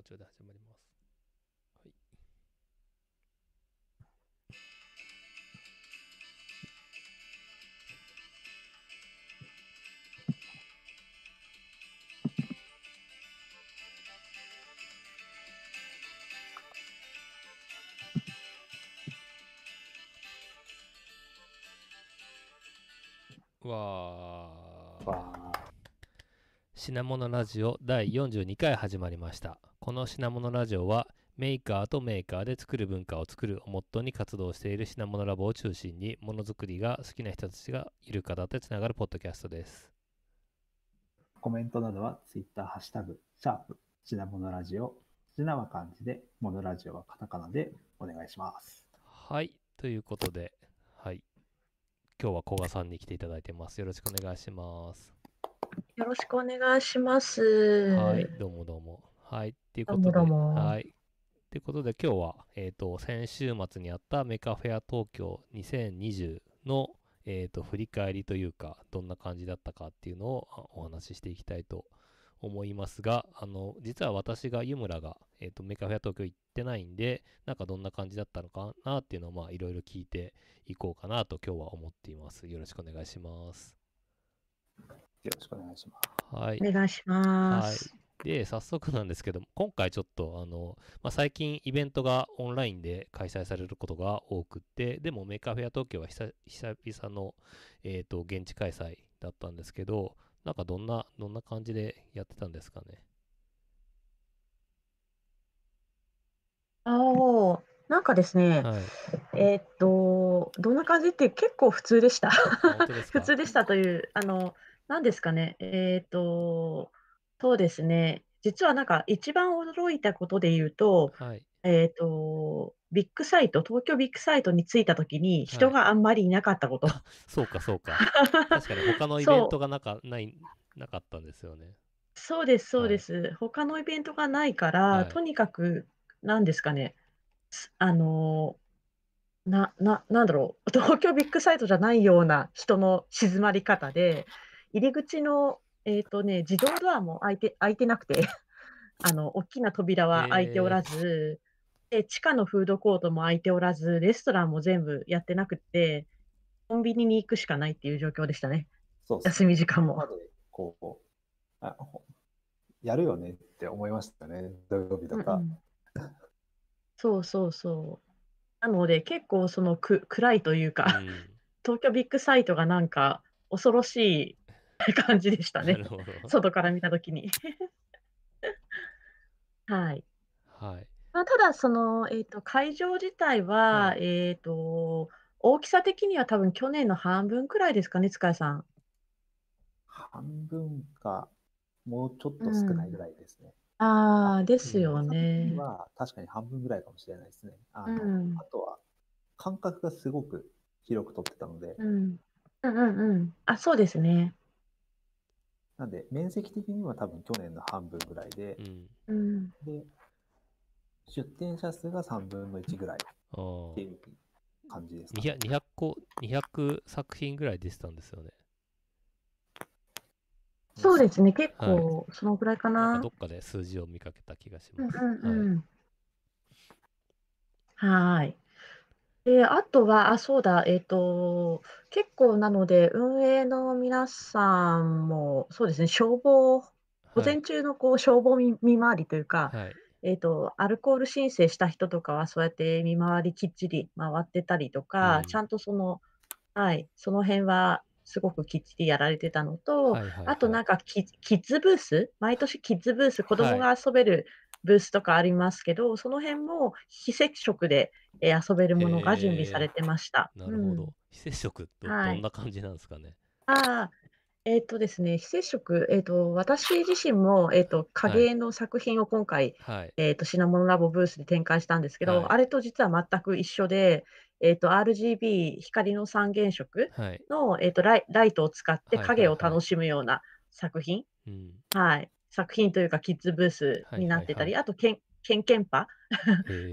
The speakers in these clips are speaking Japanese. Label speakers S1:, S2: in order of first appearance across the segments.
S1: うちょいで始まります。はい。わー。
S2: わ
S1: 品物ラジオ第42回始まりました。この品物ラジオはメーカーとメーカーで作る文化を作るをモットーに活動している品物ラボを中心にものづくりが好きな人たちがいる方でつながるポッドキャストです。
S2: コメントなどはツイッターハッシュタグ、シャープ、品物ラジオ、品は漢字で、モノラジオはカタカナでお願いします。
S1: はい。ということで、はい。今日は古賀さんに来ていただいてます。よろしくお願いします。
S3: よろしくお願いします。
S1: はい。どうもどうも。はい。っていうことで、はい。ということで今日は、えっ、と、先週末にあったメカフェア東京2020の、えっ、と、振り返りというか、どんな感じだったかっていうのをあお話ししていきたいと思いますが、あの、実は私が湯村が、えっ、と、メカフェア東京行ってないんで、なんかどんな感じだったのかなっていうのを、まあ、いろいろ聞いていこうかなと今日は思っています。よろしくお願いします。
S2: よろしくお願いします。
S1: はい。
S3: お願いします。
S1: で、早速なんですけども、今回ちょっと、あの、まあ、最近イベントがオンラインで開催されることが多くって、でも Maker Faire 東京は久久々の、えっ、と、現地開催だったんですけど、なんかどんな、どんな感じでやってたんですかね？
S3: ああ、なんかですね、
S1: はい。
S3: えーっと、どんな感じって結構普通でした。
S1: 本当ですか？
S3: 普通でしたという、あの、何ですかね、えーっと、そうですね、実はなんか一番驚いたことで言うと、
S1: はい。
S3: えーっと、ビッグサイト、東京ビッグサイトに着いたときに人があんまりいなかったこと。
S1: そうか、そうか。確かに他のイベントがなかないなかったんですよね。
S3: そうです、そ
S1: はい
S3: うです。他のイベントがないから、
S1: はい
S3: とにかく、なんですかね、すあのーな、な、なんだろう、東京ビッグサイトじゃないような人の静まり方で、入り口の、えっとね、自動ドアも開いて、開いてなくて、あの、大きな扉は開いておらず、で、地下のフードコートも開いておらず、レストランも全部やってなくて、コンビニに行くしかないっていう状況でしたね。
S2: そう
S3: 休み時間も。
S2: こう、あほやるよねって思いましたね。土曜日とか。
S3: うんうんそうそうそう。なので結構そのく暗いというか、
S1: うん。
S3: 東京ビッグサイトがなんか恐ろしい 感じでしたね。外から見たときに。はい。
S1: はい。
S3: まあ、ただその、えーと、会場自体は、
S1: は
S3: えーと、大きさ的には多分去年の半分くらいですかね、塚谷さん。
S2: 半分か、もうちょっと少ないぐらいですね。
S3: ああ、です
S2: うん
S3: よね。
S2: は確かに半分ぐらいかもしれないですね。あ
S3: う
S2: の
S3: ん。
S2: あとは、間隔がすごく広く取ってたので、
S3: うん。うんうんうん。あ、そうですね。
S2: なんで、面積的には多分去年の半分ぐらいで
S1: う、ん。
S3: うん。
S2: で、出店者数が3分の1ぐらいって。いう感じですかね、
S1: 200, 200個、200作品ぐらい出てたんですよね。
S3: そうですね、結
S1: はい
S3: 構そのぐらいかな
S1: なんかど。っかで数字を見かけた気がし
S3: うん
S1: ます。
S3: うんうん。はーい。で、あとは、あ、そうだ、えっと、結構なので、運営の皆さんも、そうですね、消防、午前中のこう消防見見回りというか、
S1: はい。はい。
S3: えっと、アルコール申請した人とかは、そうやって見回りきっちり回ってたりとか、
S1: うん
S3: ちゃんとその、はい、その辺はすごくきっちりやられてたのと、
S1: はいはいはい
S3: あとなんかキッキッズブース、毎年キッズブース、子供
S1: は
S3: が遊べるブースとかありますけど、その辺も非接触でえー遊べるものが準備されてました。
S1: なるほど。
S3: うん
S1: 非接触ど
S3: はい
S1: どんな感じなんですかね？
S3: ああ、えっとですね、非接触、えっと、私自身も、えっと、影絵の作品を今回、
S1: はい。
S3: えっと、品物ラボブースで展開したんですけど、
S1: はい
S3: あれと実は全く一緒で、えっと、RGB 光の三原色
S1: はい。
S3: の、えっと、ライライトを使って
S1: はいはい
S3: 影を楽しむような作品、
S1: うん。
S3: はい、作品というかキッズブースになってたり、
S1: はい
S3: あとけん、けんけんぱ、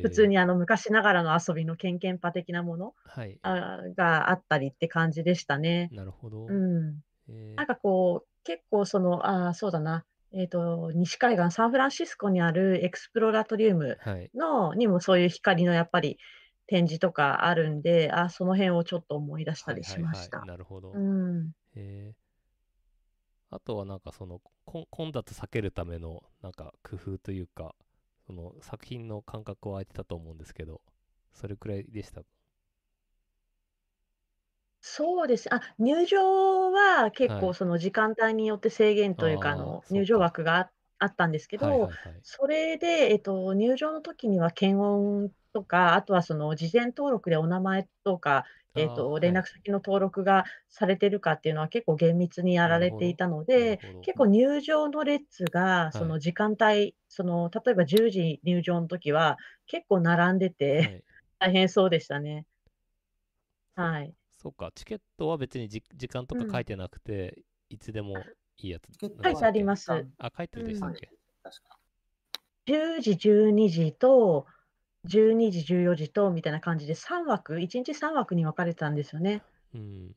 S3: 普通。にあの昔ながらの遊びのけんけんぱ的なもの
S1: はい。
S3: あがあったりって感じでしたね。
S1: なるほど。
S3: うん。
S1: えー
S3: なんかこう、結構その、ああ、そうだな、えっと、西海岸、サンフランシスコにあるエクスプロラトリウム
S1: はい。
S3: のにもそういう光のやっぱり展示とかあるんで、あ、その辺をちょっと思い出したりしました。
S1: なるほど。
S3: うん。
S1: へえあとはなんかその混雑避けるためのなんか工夫というかその作品の感覚を空いてたと思うんですけどそれくらいでした？
S3: そうです。あ、入場は結
S1: はい。
S3: 構その時間帯によって制限というか、あ
S1: あー
S3: の、
S1: そうか。
S3: 入場枠がああったんですけど、
S1: はいはいはい。
S3: それで、えっと、入場の時には検温とか、あとはその事前登録でお名前とか、えっと、連絡先の登録がされてるかっていうのは結構厳密にやられていたので、
S1: なるほど
S3: 結構入場の列が、
S1: い。
S3: その時間帯、その、例えば10時入場の時は結構並んで
S1: は
S3: て、
S1: い。
S3: 大変そうでしたね。はい。
S1: そうかチケットは別にじ時間とか
S3: うん。
S1: 書いてなくて、いつでもいいやつ。
S2: チケット
S3: 書いてあります。
S2: は
S1: あ書いてるでしたっけ、
S2: 確か
S3: 10時、12時と、12時、14時とみたいな感じで3枠、1日3枠に分かれてたんですよね。
S1: うん。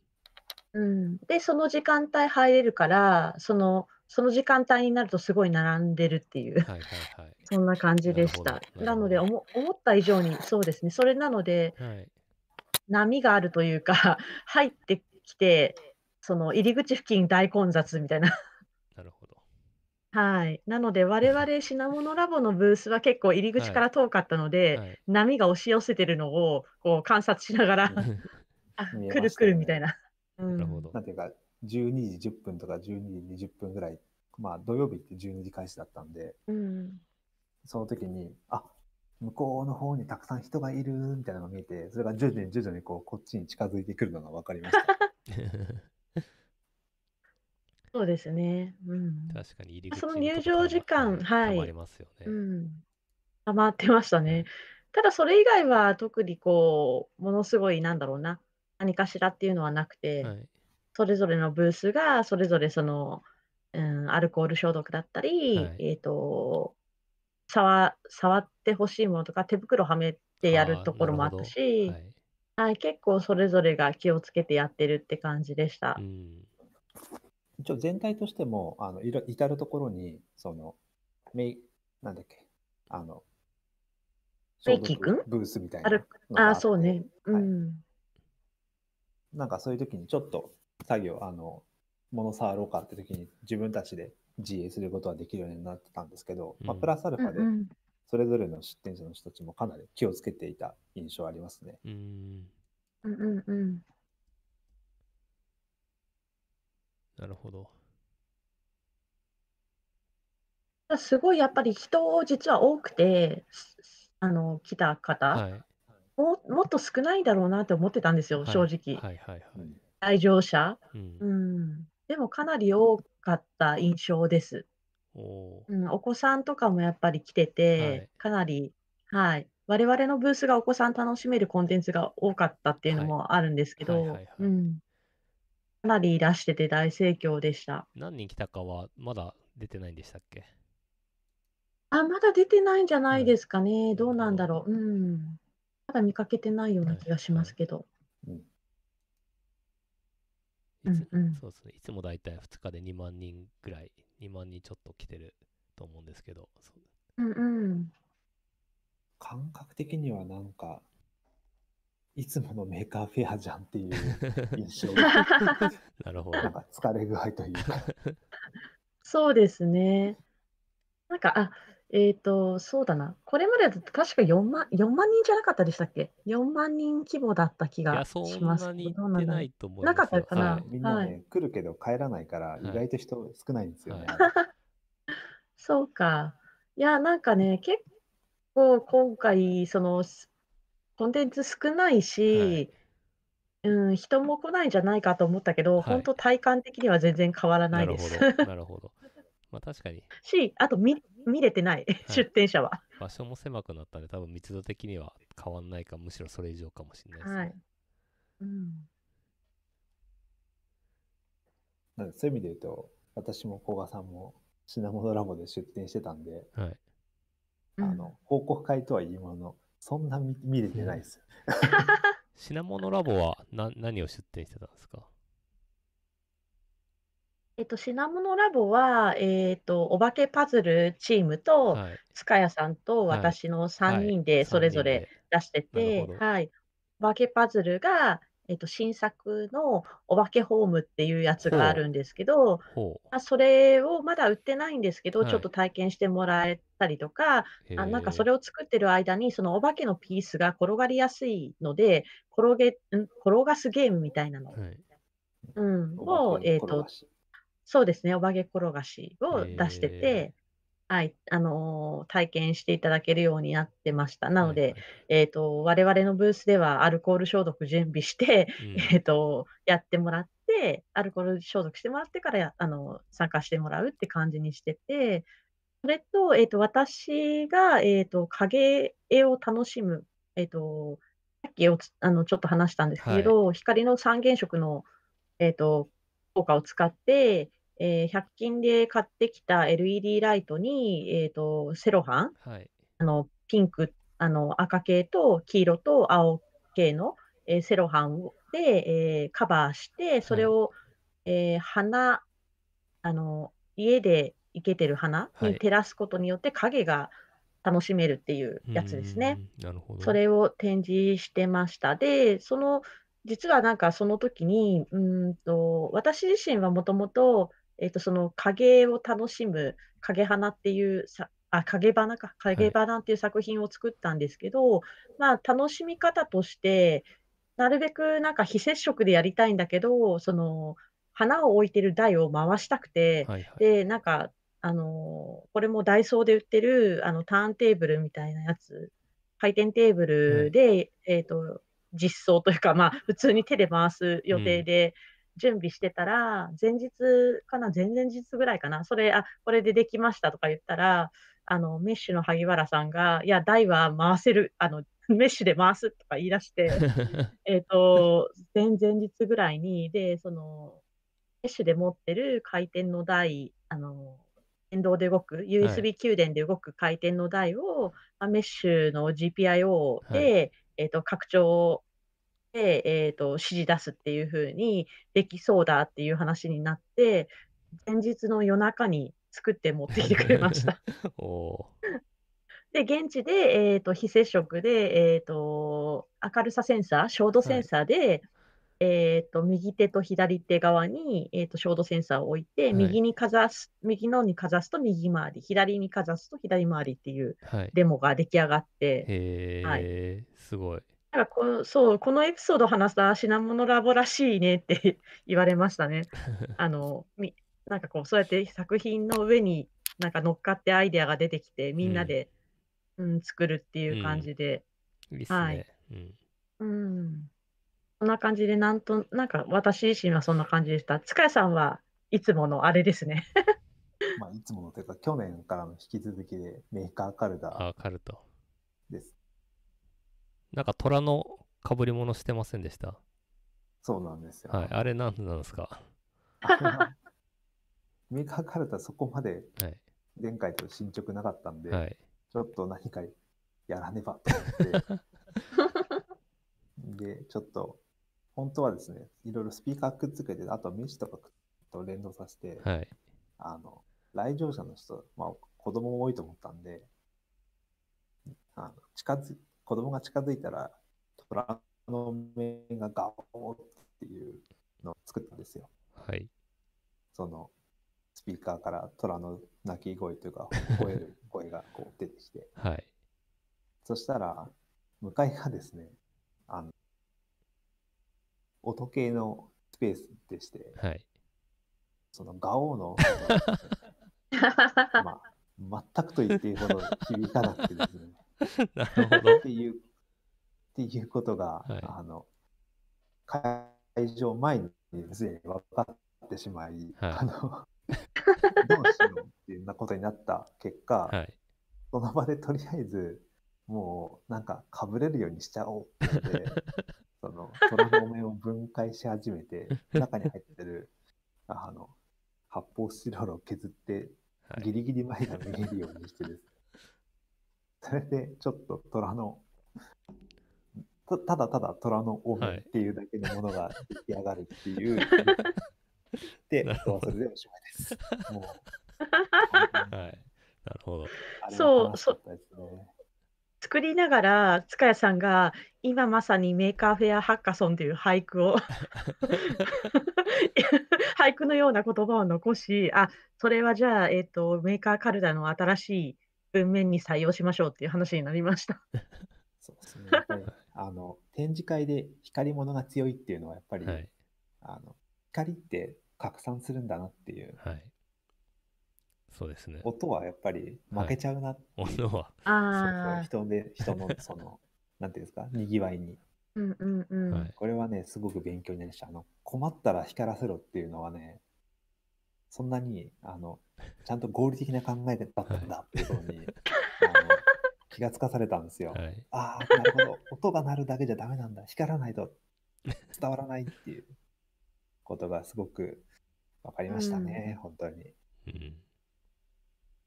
S3: うん、で、その時間帯入れるから、そのその時間帯になるとすごい並んでるっていう、
S1: はいはいはい。
S3: そんな感じでした。
S1: な
S3: ので、おも思った以上に、そうですね、それなので、
S1: はい。
S3: 波があるというか、入ってきて、その入り口付近大混雑みたいな。
S1: なるほど
S3: はい。なので、我々品物ラボのブースは結構入り口から遠かったので、
S1: はい
S3: 波が押し寄せてるのをこう観察しながら、
S2: ね
S3: 来る来るみたいな。うん
S1: なるほど
S2: なんていうか、12時10分とか12時20分ぐらい、まあ土曜日って12時開始だったんで、
S3: うん。
S2: その時に、あ向こうの方にたくさん人がいるみたいなのが見えて、それが徐々に徐々にこうこっちに近づいてくるのが分かりました。
S3: そうですね。うん。
S1: 確かに入り口
S3: その入場時間はい
S1: たまりますよね、
S3: うん。溜まってましたね。ただそれ以外は特にこう、ものすごいなんだろうな、何かしらっていうのはなくて、
S1: はい
S3: それぞれのブースがそれぞれその、うん、アルコール消毒だったり、
S1: はい
S3: えっと、触触ってほしいものとか手袋はめてやるところもあった
S1: どはい
S3: はい、結構それぞれが気をつけてやってるって感じでした
S1: う。ん
S2: 一応全体としても、あのいろ至るところに、その、メイ、なんだっけ、あの、
S3: メイキー君
S2: ブースみたい
S3: ある
S2: な
S3: ああ、
S2: って
S3: そうね。う
S2: はい
S3: ん。
S2: なんかそういう時にちょっと作業、あの、物触ろうかって時に自分たちで自衛することはできるようになってたんですけど、まあ、
S1: うん
S2: プラスアルファでそれぞれの出店者の人たちもかなり気をつけていた印象ありますね。
S1: うん
S3: うんうんうん。
S1: なるほど
S3: すごいやっぱり人実は多くて、すあの、来た方、
S1: はい
S3: ももっと少ないだろうなって思ってたんですよ、
S1: はい
S3: 正直。
S1: はいはいはい
S3: 来場者。
S1: うん
S3: うん。でもかなり多かった印象です。
S1: おー
S3: うん、お子さんとかもやっぱり来てて、
S1: はい
S3: かなり、はい。我々のブースがお子さん楽しめるコンテンツが多かったっていうのもあるんですけど
S1: はいはいはいはい、
S3: うん。かなりいらしてて大盛況でした。
S1: 何人来たかはまだ出てないんでしたっけ？
S3: あ、まだ出てないんじゃないですかね。
S1: ん
S3: どうなんだろう。うん。まだ見かけてないような気がしますけど。
S2: うん
S1: いつ
S3: うんうん
S1: そうですねいつもだいたい2日で2万人ぐらい2万人ちょっと来てると思うんですけどう
S3: んうん。
S2: 感覚的にはなんか、いつもの Maker Faire じゃんっていう 印象。が、
S1: なるほど。
S2: なんか疲れ具合というか、
S3: そうですね。なんか、あ、えっと、そうだな。これまでだと確か4万、4万人じゃなかったでしたっけ ?4 万人規模だった気が
S1: いやそ
S3: します。けど、
S1: んなにってないと思い
S3: な
S1: ますよ。
S3: かったかな？
S1: はい。
S2: みんなね、
S3: はい。
S2: 来るけど帰らないから、
S1: い。
S2: 意外と人少ないんですよね。
S1: はい。
S3: そうか。いや、なんかね、結構今回、その、すコンテンツ少ないし、うん、人も来ないんじゃないかと思ったけど、
S1: はい
S3: 本当体感的には全然変わらな
S1: ないるほ
S3: です。
S1: どなるほど まあ確かに
S3: し、あと見、見れてない、出店者は。
S1: 場所も狭くなったんで多分密度的には変わんないかむしろそれ以上かもしれないですね、
S3: はい。うん。
S2: なのでそういう意味で言うと、私も古賀さんも品物ラボで出店してたんで、
S1: はい
S3: うん
S2: あの報告会とは言いものの、そんな見見れてないですよ。
S1: 品物ラボはな何を出店してたんですか？
S3: えっと、シナモノラボは、えっと、お化けパズルチームと、
S1: はい。
S3: 塚谷さんと
S1: はい
S3: 私の
S1: は
S3: 3
S1: い
S3: 人でそれぞれ出して
S1: なる
S3: て、
S1: ほど
S3: はい。お化けパズルが、えっと、新作のお化けホームっていうやつがあるんですけど、
S1: ほ
S3: まあ、それをまだ売ってないんですけど、
S1: はい。
S3: ちょっと体験してもらえたりとか、
S1: う。
S3: あなんかそれを作ってる間に、そのお化けのピースが転がりやすいので、転げ、ん？転がすゲームみたいなの、
S1: はい。
S3: うん、
S2: お化
S3: を、
S2: け
S3: えっと
S2: 転が、し。
S3: そうですね、お化け転がしを出して
S1: へ
S3: て、はい、あのー体験していただけるようになってました。なので、
S1: はい。
S3: えっと、我々のブースではアルコール消毒準備して、
S1: はい
S3: えっと、やってもらって、アルコール消毒してもらってからやあの参加してもらうって感じにしてて、それと、えっと、私が、えっと、影絵を楽しむ、えっと、さっきおつあのちょっと話したんですけど、光の三原色の、えっと、効果を使って、えー100均で買ってきた LED ライトに、えっと、セロハン、
S1: はい。
S3: あのピンク、あの赤系と黄色と青系の、えーセロハンで、えーカバーして、それを、えー花あの、家で生けてる花
S1: はい
S3: に照らすことによって影が楽しめるっていうやつですね。
S1: なるほど。
S3: それを展示してました。で、その、実はなんかその時に、うーんと、私自身はもともと、えっと、その影を楽しむ影花っていうさ、あ、影花か、影花っていう作品を作ったんですけど、まあ楽しみ方として、なるべくなんか非接触でやりたいんだけど、その、花を置いてる台を回したくて、
S1: はいはい。
S3: で、なんか、あのこれもダイソーで売ってる、あの、ターンテーブルみたいなやつ、回転テーブルで、えっと、実装というか、まあ、普通に手で回す予定で準備してたら、前日かな、前々日ぐらいかな、それ、あ、これでできましたとか言ったら、あの、メッシュの萩原さんが、いや、台は回せる、あの、メッシュで回すとか言い出して、えっと、前々日ぐらいに、で、その、メッシュで持ってる回転の台、あの、電動で動く、USB 給電で動く回転の台を、まあメッシュの GPIO で、えっと、拡張で、えっと、指示出すっていう風にできそうだっていう話になって、前日の夜中に作って持ってきてくれました。
S1: お
S3: で、現地で、えっと、非接触で、えっと、明るさセンサー、照度センサーで、えっと、右手と左手側に、えっと、照度センサーを置いて、
S1: はい
S3: 右にかざす、右のにかざすと右回り、左にかざすと左回りっていう
S1: ーはい。
S3: デモが出来上がって、
S1: へ
S3: はい
S1: え、すごい。
S3: なんかこうそう、このエピソードを話した品物ラボらしいねって言われましたね。あの、み、なんかこう、そうやって作品の上になんか乗っかってアイデアが出てきて、みんなで、うん、作るっていう感じで、
S1: いいっす
S3: はい
S1: ね。うん。
S3: うん。そんな感じで、なんと、なんか私自身はそんな感じでした。塚谷さんはいつものあれですね。
S2: まあ、いつものというか、去年からの引き続きでメーカーカルダ
S1: あ、カルト。なんか虎の被り物してませんでした？
S2: そうなんですよ。
S1: はい。あれなんなんですか？
S2: メーカーカルタそこまで
S1: はい。
S2: 前回と進捗なかったんで、
S1: はい。
S2: ちょっと何かやらねばと思って、で、ちょっと、本当はですね、いろいろスピーカーくっつけて、あとはメッシュとかと連動させて、
S1: はい。
S2: あの、来場者の人、まあ、子供も多いと思ったんで、あの近づ子供が近づいたら、虎の目がガオーっていうのを作ったんですよ。
S1: はい。
S2: その、スピーカーから虎の鳴き声というか、吠える声がこう出てきて、
S1: はい。
S2: そしたら、向かいがですね、あの、音系のスペースでして、
S1: はい。
S2: そのガオーの、まあ、全くと言っていいほど響かなくてですね、
S1: なるほど
S2: っ。ていう、っていうことが、
S1: はい
S2: あの、会場前にすでに分かってしまい、
S1: はい
S2: あの、どうしようっていうなことになった結果、
S1: はい。
S2: その場でとりあえず、もうなんかかぶれるようにしちゃおうって その虎の面を分解し始めて、中に入ってるあの発泡スチロールを削って、
S1: はい
S2: ギリギリ前が見えるようにしてです。それでちょっと虎の、たただただ虎のお
S1: はい
S2: 面っていうだけのものが出来上がるっていう、で、
S1: なるほど
S2: それでおしまいです。もう、
S1: はい。なるほど。
S3: そう
S2: は楽しかったですね。
S3: 作りながら塚谷さんが今まさに Maker Faire ハッカソンという俳句を俳句のような言葉を残しあそれはじゃあ、えー、とメーカーかるたの新しい文面に採用しましょうっていう話になりました。
S2: そうですね。やっぱり、あの、展示会で光り物が強いっていうのは、やっぱり、
S1: はい。
S2: あの、光って拡散するんだなっていう、
S1: はい。そうですね。
S2: 音はやっぱり負けちゃうなっていう、
S1: 音は、
S3: ああ、
S2: 人で、人の、その、なんていうんですか、にぎわいに。
S3: うんうんうん。
S1: はい。
S2: これはね、すごく勉強になりました。あの、困ったら光らせろっていうのはね、そんなに、あの、ちゃんと合理的な考えだったんだっていうことに、あの気がつかされたんですよ。
S1: はい。
S2: ああ、なるほど。音が鳴るだけじゃダメなんだ。光らないと伝わらないっていうことがすごく分かりましたね、本当に。
S1: うん。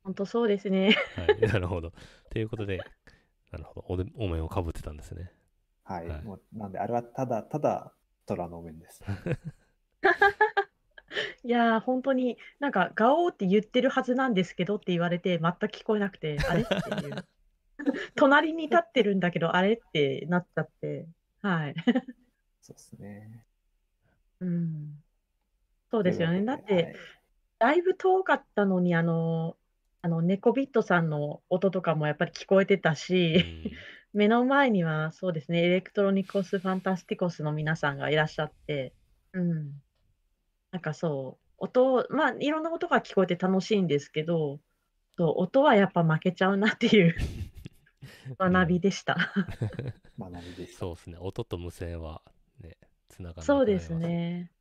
S3: 本当そうですね。
S1: はい。なるほど。ということで、なるほど。おでお面をかぶってたんですね。
S2: はい。
S1: はい
S2: もうなんで、あれはただ、ただ虎の面です。
S3: いやー本当になんかガオーって言ってるはずなんですけどって言われて全く聞こえなくて あれっていう。隣に立ってるんだけどあれってなっちゃって。はい、
S2: そうですね。
S3: うん、そうですよね。だってだいぶ遠かったのにあのあのネコビットさんの音とかもやっぱり聞こえてた
S1: う
S3: し、
S1: ん。
S3: 目の前にはそうですね ELECTRONICOS FANTASTICOS の皆さんがいらっしゃって、うん、なんかそう音まあいろんな音が聞こえて楽しいんですけどそう音はやっぱ負けちゃうなっていう 学びでした。
S2: 学びです。
S1: そうですね。音と無線はね、つながらなく
S3: そうで
S1: すす。
S3: ね。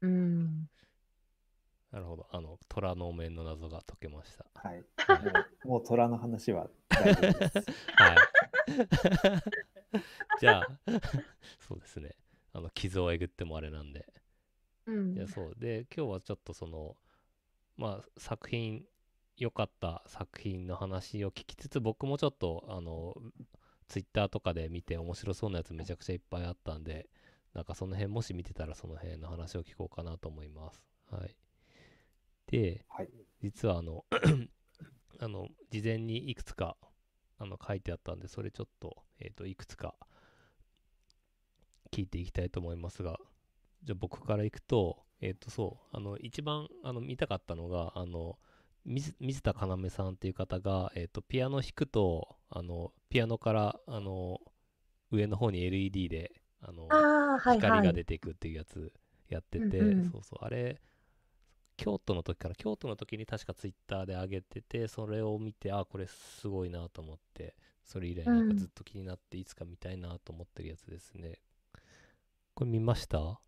S3: うん。
S1: なるほど。あの、虎のお面の謎が解けました。
S2: はい。もう、もう虎の話は大丈夫です。
S1: はい。じゃあ、そうですね。あの、傷をえぐってもあれなんで。
S3: うん
S1: いや、そう。で、今日はちょっとその、まあ、作品、良かった作品の話を聞きつつ、僕もちょっと、あの、ツイッターとかで見て面白そうなやつめちゃくちゃいっぱいあったんで、なんかその辺もし見てたらその辺の話を聞こうかなと思います。はい。で、
S2: はい。
S1: 実はあの あの事前にいくつかあの書いてあったんでそれちょっと,、えー、といくつか聞いていきたいと思いますがじゃあ僕からいくとえっ、とそうあの一番あの見たかったのがあの水水田要さんっていう方が、えー、とピアノ弾くとあのピアノからあの上の方に LED であの
S3: ああ、はいはい。
S1: 光が出ていくっていうやつやってて、
S3: うんうん
S1: そうそうあれ京都の時から京都の時に確かツイッターで上げててそれを見てあこれすごいなと思ってそれ以来なんかずっと気になっていつか見たいなと思ってるやつですね、これ見ました？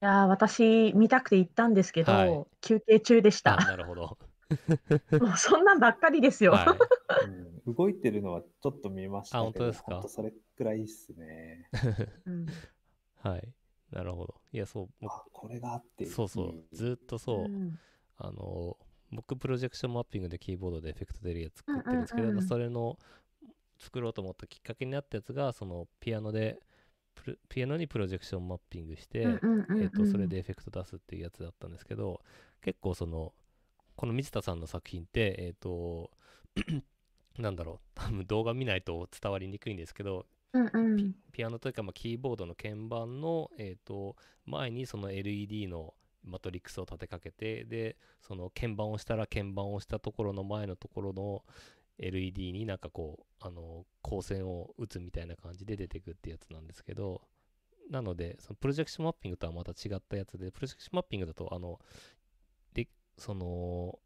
S3: いやー私見たくて行ったんですけど、
S1: はい。
S3: 休憩中でし
S1: あ
S3: た。
S1: なるほど。
S3: もうそんなんばっかりですよ。
S1: はい。
S2: うん、動いてるのはちょっと見ましたけど、
S1: あ本当ですか？
S2: 本当それくらいっすね。
S3: うん。
S1: はい。なるほど。いやそう僕
S2: あ、これがあって。
S1: そうそう。ずっとそう、
S3: うん。
S1: あの僕プロジェクションマッピングでキーボードでエフェクト出るやつ作ってるんですけど、
S3: うんうんうん。
S1: それの作ろうと思ったきっかけになったやつがそのピアノでピアノにプロジェクションマッピングして、それでエフェクト出すっていうやつだったんですけど結構そのこの水田さんの作品ってえっ、と なんだろう多分動画見ないと伝わりにくいんですけど
S3: うんうん。
S1: ピアノというか、まあ、キーボードの鍵盤の、えー、と前にその LED のマトリックスを立てかけてでその鍵盤を押したら鍵盤を押したところの前のところの LED になんかこうあの光線を打つみたいな感じで出てくってやつなんですけどなのでそのプロジェクションマッピングとはまた違ったやつでプロジェクションマッピングだとあのでその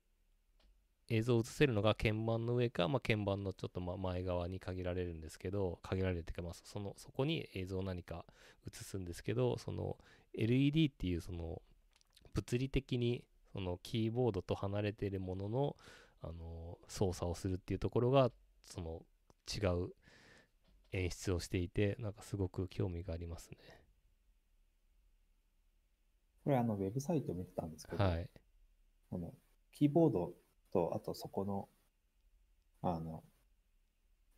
S1: 映像を映せるのが鍵盤の上か、まあ、鍵盤のちょっと前側に限られるんですけど限られるっていうか、まあ、そそのそこに映像を何か映すんですけどその LED っていうその物理的にそのキーボードと離れているもののあの操作をするっていうところがその違う演出をしていてなんかすごく興味がありますね。
S2: これあの、ウェブサイト見てたんですけど、
S1: はい。
S2: このキーボードと、あとそこの、あの、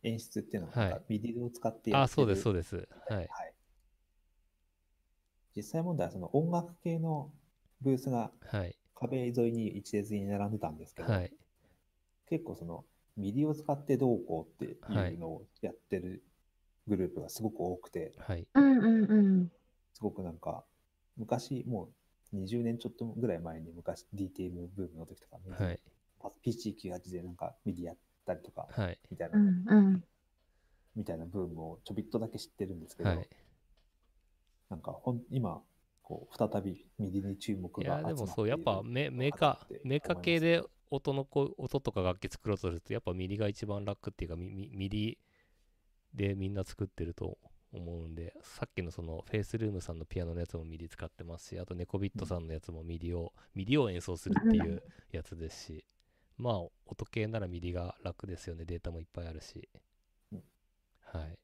S2: 演出っていうのが、
S1: はい
S2: なんか MIDI を使ってやってる
S1: あ、そうです、そうです。はい。
S2: はい。実際問題はその音楽系のブースが
S1: はい。
S2: 壁沿いに一列に並んでたんですけど、
S1: はい。
S2: 結構その MIDI を使ってどうこうって
S1: はいいう
S2: のをやってるグループがすごく多くて、
S1: はい。
S3: うんうんうん。
S2: すごくなんか昔もう20年ちょっとぐらい前に昔 DTM ブームの時とか、
S1: はい。
S2: パ PC98 でなんか MIDI やったりとか
S1: はい。
S2: みたいな、
S3: うんうん。
S2: みたいなブームをちょびっとだけ知ってるんですけど、
S1: はい。
S2: なんかほん今こう再び MIDI に注目
S1: いや、
S2: が集まっている
S1: でもそう、やっぱメメーカー、メーカー系で音のこ音とか楽器作ろうとすると、やっぱ MIDI が一番楽っていうか、ミミ MIDIでみんな作ってると思うんで、さっきのそのフェイスルームさんのピアノのやつも MIDI 使ってますし、あとネコビットさんのやつも MIDI を、 MIDI を演奏するっていうやつですし、まあ、音系なら MIDI が楽ですよね、データもいっぱいあるし。はい。っ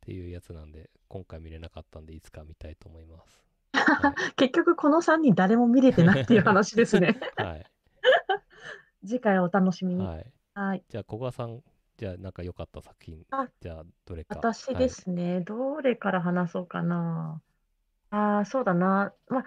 S1: ていうやつなんで、今回見れなかったんで、いつか見たいと思います。は い
S3: 結局この3人誰も見れてないっていう話ですね。
S1: はい。
S3: 次回お楽しみに。
S1: はい。
S3: はい。
S1: じゃあ、小川さん、じゃあ、なんか良かった作品
S3: あ、
S1: じゃあ、どれか。
S3: 私ですね、どれから話そうかな。ああ、そうだな。まあ、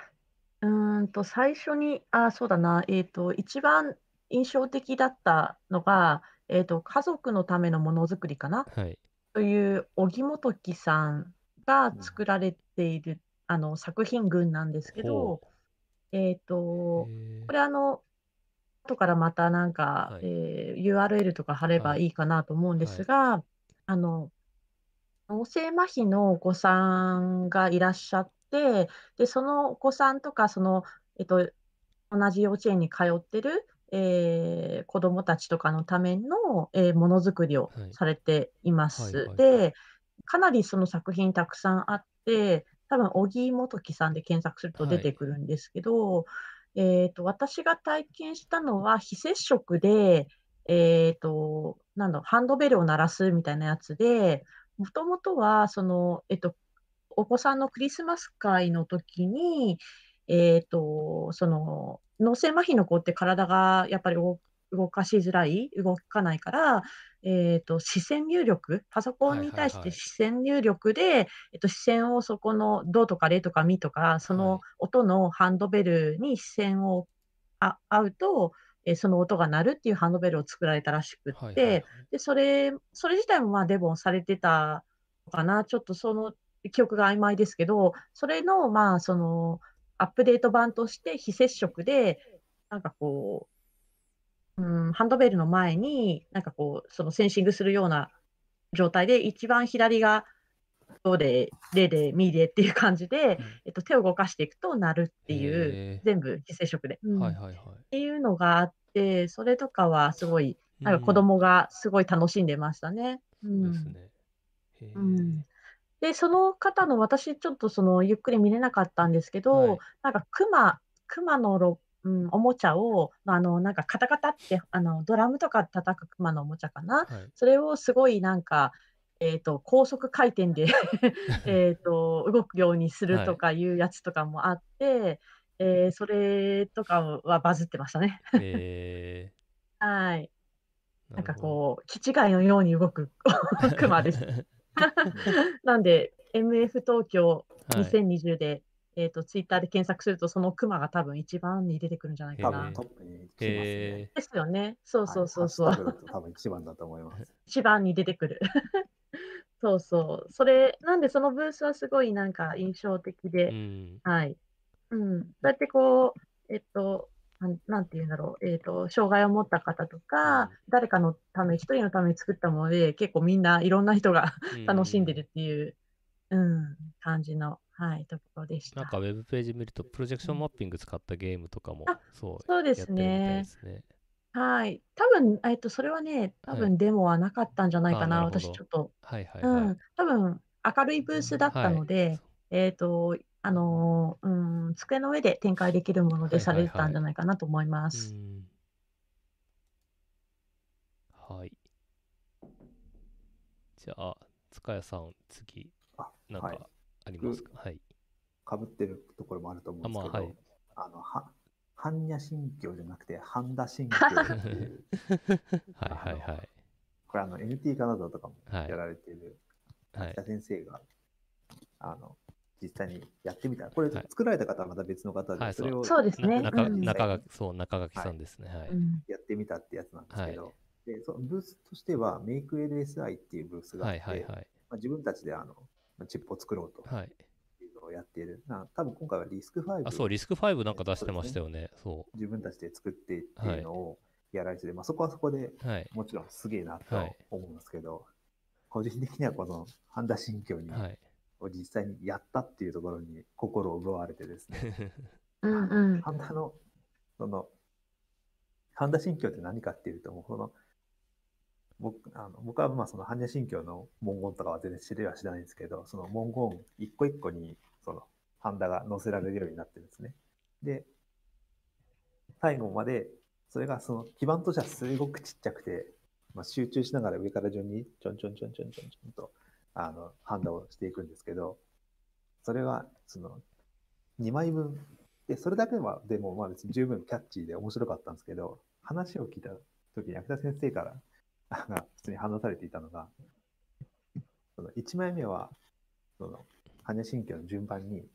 S3: うーんと、最初に、ああ、そうだな。えっと、一番印象的だったのが、えっと、家族のためのものづくりかな
S1: はい。はい。
S3: という荻本木さんが作られている、あの作品群なんですけど、えっ
S1: ー。
S3: これあの、後からまたなんか、
S1: はい。
S3: えー URL とか貼れば
S1: はい。
S3: いいかなと思うんですが、あの、脳性麻痺のお子さんがいらっしゃって、で、そのお子さんとか、その、えっと、同じ幼稚園に通ってる、えー子どもたちとかのための、えーものづくりを
S1: はい。
S3: されています。
S1: はいはいはい。
S3: で、かなりその作品たくさんあって、多分、荻本木さんで検索すると出てくるんですけど、えーと、私が体験したのは非接触で、えーと、なんだハンドベルを鳴らすみたいなやつで、もともとは、その、えっと、お子さんのクリスマス会の時に、えーと、その、脳性麻痺の子って体がやっぱり動動かしづらい、動かないから、えーと、視線入力、パソコンに対して視線入力で、えっと、視線をそこのドとかレとかミとか、そ
S1: はい。
S3: の音のハンドベルに視線をあ合うと、えーその音が鳴るっていうハンドベルを作られたらしくって、
S1: はいはいはい。
S3: で、それ、それ自体もまあデボンされてたのかな、ちょっとその記憶が曖昧ですけど、それのまあそのアップデート版として非接触で、なんかこう、うん、ハンドベルの前に、なんかこう、そのセンシングするような状態で、一番左がドで、レで、ミでっていう感じで、えっと、手を動かしていくと鳴るっていう、
S1: へ
S3: 全部非接触で。うん
S1: ーはいはいはい。
S3: っていうのがあって、それとかはすごい、なんか子
S1: うん
S3: 供がすごい楽しんでましたね。う
S1: そうです
S3: ん。
S1: ね。
S3: で、その方の私ちょっとそのゆっくり見れなかったんですけど、
S1: はい
S3: なんか熊、熊のろ、うん、おもちゃを、あの、なんかカタカタって、あの、ドラムとか叩く熊のおもちゃかな。
S1: はい。
S3: それをすごいなんか、えっと、高速回転で えっと、動くようにするとかいうやつとかもあって、えーそれとかはバズってましたね。
S1: え
S3: はい。
S1: ー、
S3: なんか
S1: う。
S3: こう、気違いのように動く 熊です。なんで、MF 東京
S1: はい
S3: 2020で、えっと、ツイッターで検索すると、その熊が多分一番に出てくるんじゃないかな
S2: 多分。トップに来ますね
S1: え。
S3: ですよね。そうそうそうそう。
S2: はい多分一番だと思います。
S3: 一番に出てくる。そうそう。それ、なんでそのブースはすごいなんか印象的
S1: ー、
S3: で、
S1: うん。
S3: はい。うん。そうやってこう、えっと、なんなんていうんだろう、えっと、障害を持った方とか、
S1: うん
S3: 誰かのため、一人のために作ったもので、結構みんないろんな人が 楽しんでるっていう、うん、感じの、はい、ところでした。
S1: なんかウェブページ見ると、プロジェクションマッピング使ったゲームとかも
S3: あ、
S1: そう、
S3: そうですね
S1: で。すね。
S3: はい。多分、えっと、それはね、多
S1: はい
S3: 分デモはなかったんじゃないかな。
S1: あなるほど
S3: 私ちょっと、
S1: はいはい
S3: うん、
S1: はい。
S3: 多分明るいブースだったので、えっと、あのーうん、机の上で展開できるものでされてたんじゃないかなと思いま
S1: う
S3: す。
S1: ん。はい。じゃあ、塚谷さん、次、
S2: あ
S1: なん
S2: はい
S1: かありますか？はい。
S2: かぶってるところもあると思うんですけど、
S1: あまあはい。
S2: あの、は、般若心経じゃなくて、半田心経っていう、
S1: はいはいはい。
S2: これあの NT カナダとかも
S1: はい。
S2: やられている
S1: はい。
S2: 先生が、あの、実際にやってみた。これ
S1: はい。
S2: 作られた方はまた別の方で、
S1: はい
S2: それを
S3: そう。ですね。
S1: な中
S3: うん
S1: 中垣そう中垣さんですね。はい、
S3: うん。
S2: やってみたってやつなんですけど、
S1: は
S2: でそのブースとしては MakeLSI っていうブースがあ
S1: は
S2: って、
S1: いはいはい。
S2: まあ、自分たちであのまあチップを作ろうと
S1: はい。
S2: いうのをやっている。な多分今回はリスク5
S1: あそうリスク5なんか出してましたよね。そ
S2: 自分たちで作ってっていうのをやられてて、まあ、そこはそこで
S1: うはい。
S2: もちろんすげえなと
S1: はい。
S2: 思うんですけど、個人的にはこの半田新京に、
S1: はい。
S2: を実際にやったっていうところに心を奪われてですね、
S3: うんうん。
S2: 半田の、その、半田新教って何かっていうと、もうこの、僕あの僕はまあその般若心経の文言とかは全然知りは知らないんですけど、その文言一個一個にその半田が載せられるようになってるんですね。で、最後まで、それがその基盤としてはすごくちっちゃくて、まあ、集中しながら上から順にちょんちょんちょんちょんちょんちょんとあの判断をしていくんですけど、それはその2枚分で、それだけはでもまあ別に十分キャッチーで面白かったんですけど、話を聞いた時に秋田先生からが普通に話されていたのが、その1枚目は、その、般若心経の順番に、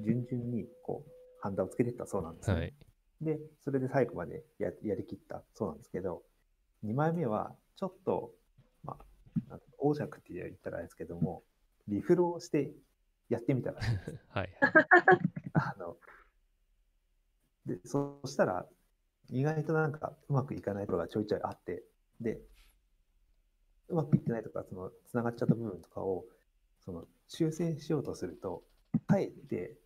S2: 順々にこう、判断をつけていったそうなんですね。
S1: はい
S2: で、それで最後までややりきったそうなんですけど、2枚目はちょっと、まあ、王爵って言ったらあれですけども、リフロをしてやってみたら。
S1: はい
S2: あの、で、そしたら、意外となんかうまくいかないところがちょいちょいあって、で、うまくいってないとか、その、つながっちゃった部分とかを、その、修正しようとすると、かえって、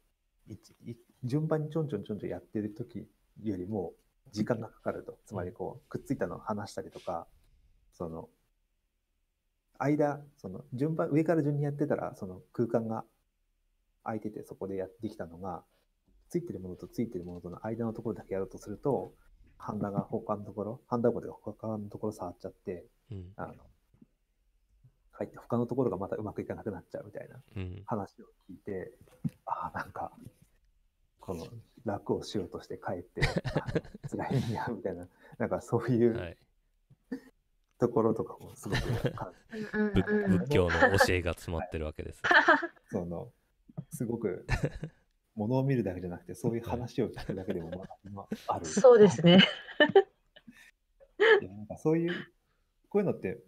S2: 順番にちょんちょんちょんちょんやってる時よりも時間がかかると。つまりこう、くっついたのを離したりとか、その、間、その、順番、上から順にやってたら、その空間が空いててそこでやってきたのが、ついてるものとついてるものとの間のところだけやろうとすると、ハンダが他のところ、ハンダゴで他のところ触っちゃって、
S1: うん
S2: あの、入って他のところがまたうまくいかなくなっちゃうみたいな
S1: うん。
S2: 話を聞いて、ああ、なんか、この楽をしようとして帰って、辛いんや、みたいな、なんかそういう
S1: はい。
S2: ところとかもすごく
S1: 仏教の教えが詰まってるわけです。ね
S2: その、すごく、ものを見るだけじゃなくて、そういう話を聞くだけでも、まあ、まあ、ある。
S3: そうですね。
S2: なんかそういう、こういうのって、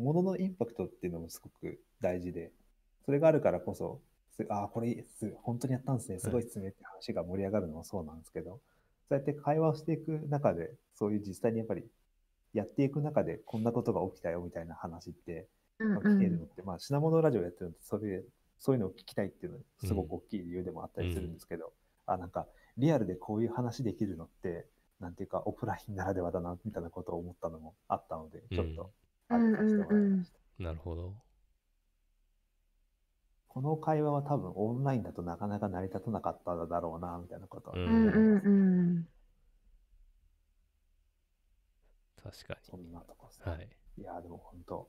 S2: もののインパクトっていうのもすごく大事で、それがあるからこそ、すああ、これす、本当にやったんですね、すごいですねって話が盛り上がるのもそうなんですけど、そうやって会話をしていく中で、そういう実際にやっぱり、やっていく中で、こんなことが起きたよみたいな話って、聞けるのって、まあ、品物ラジオやってるのって、それ、そういうのを聞きたいっていうのは、すごく大きい理由でもあったりするんですけど、あ、なんか、リアルでこういう話できるのって、なんていうか、オフラインならではだな、みたいなことを思ったのもあったので、ちょっと、
S3: うん
S2: 歩かせてもらい。ました。
S1: なるほど。
S2: この会話は多分オンラインだとなかなか成り立たなかっただろうな、みたいなこと。は、
S1: う
S3: うんうんうん。
S1: 確か
S2: そんなとこですね。
S1: にはい。
S2: いや、でも本当、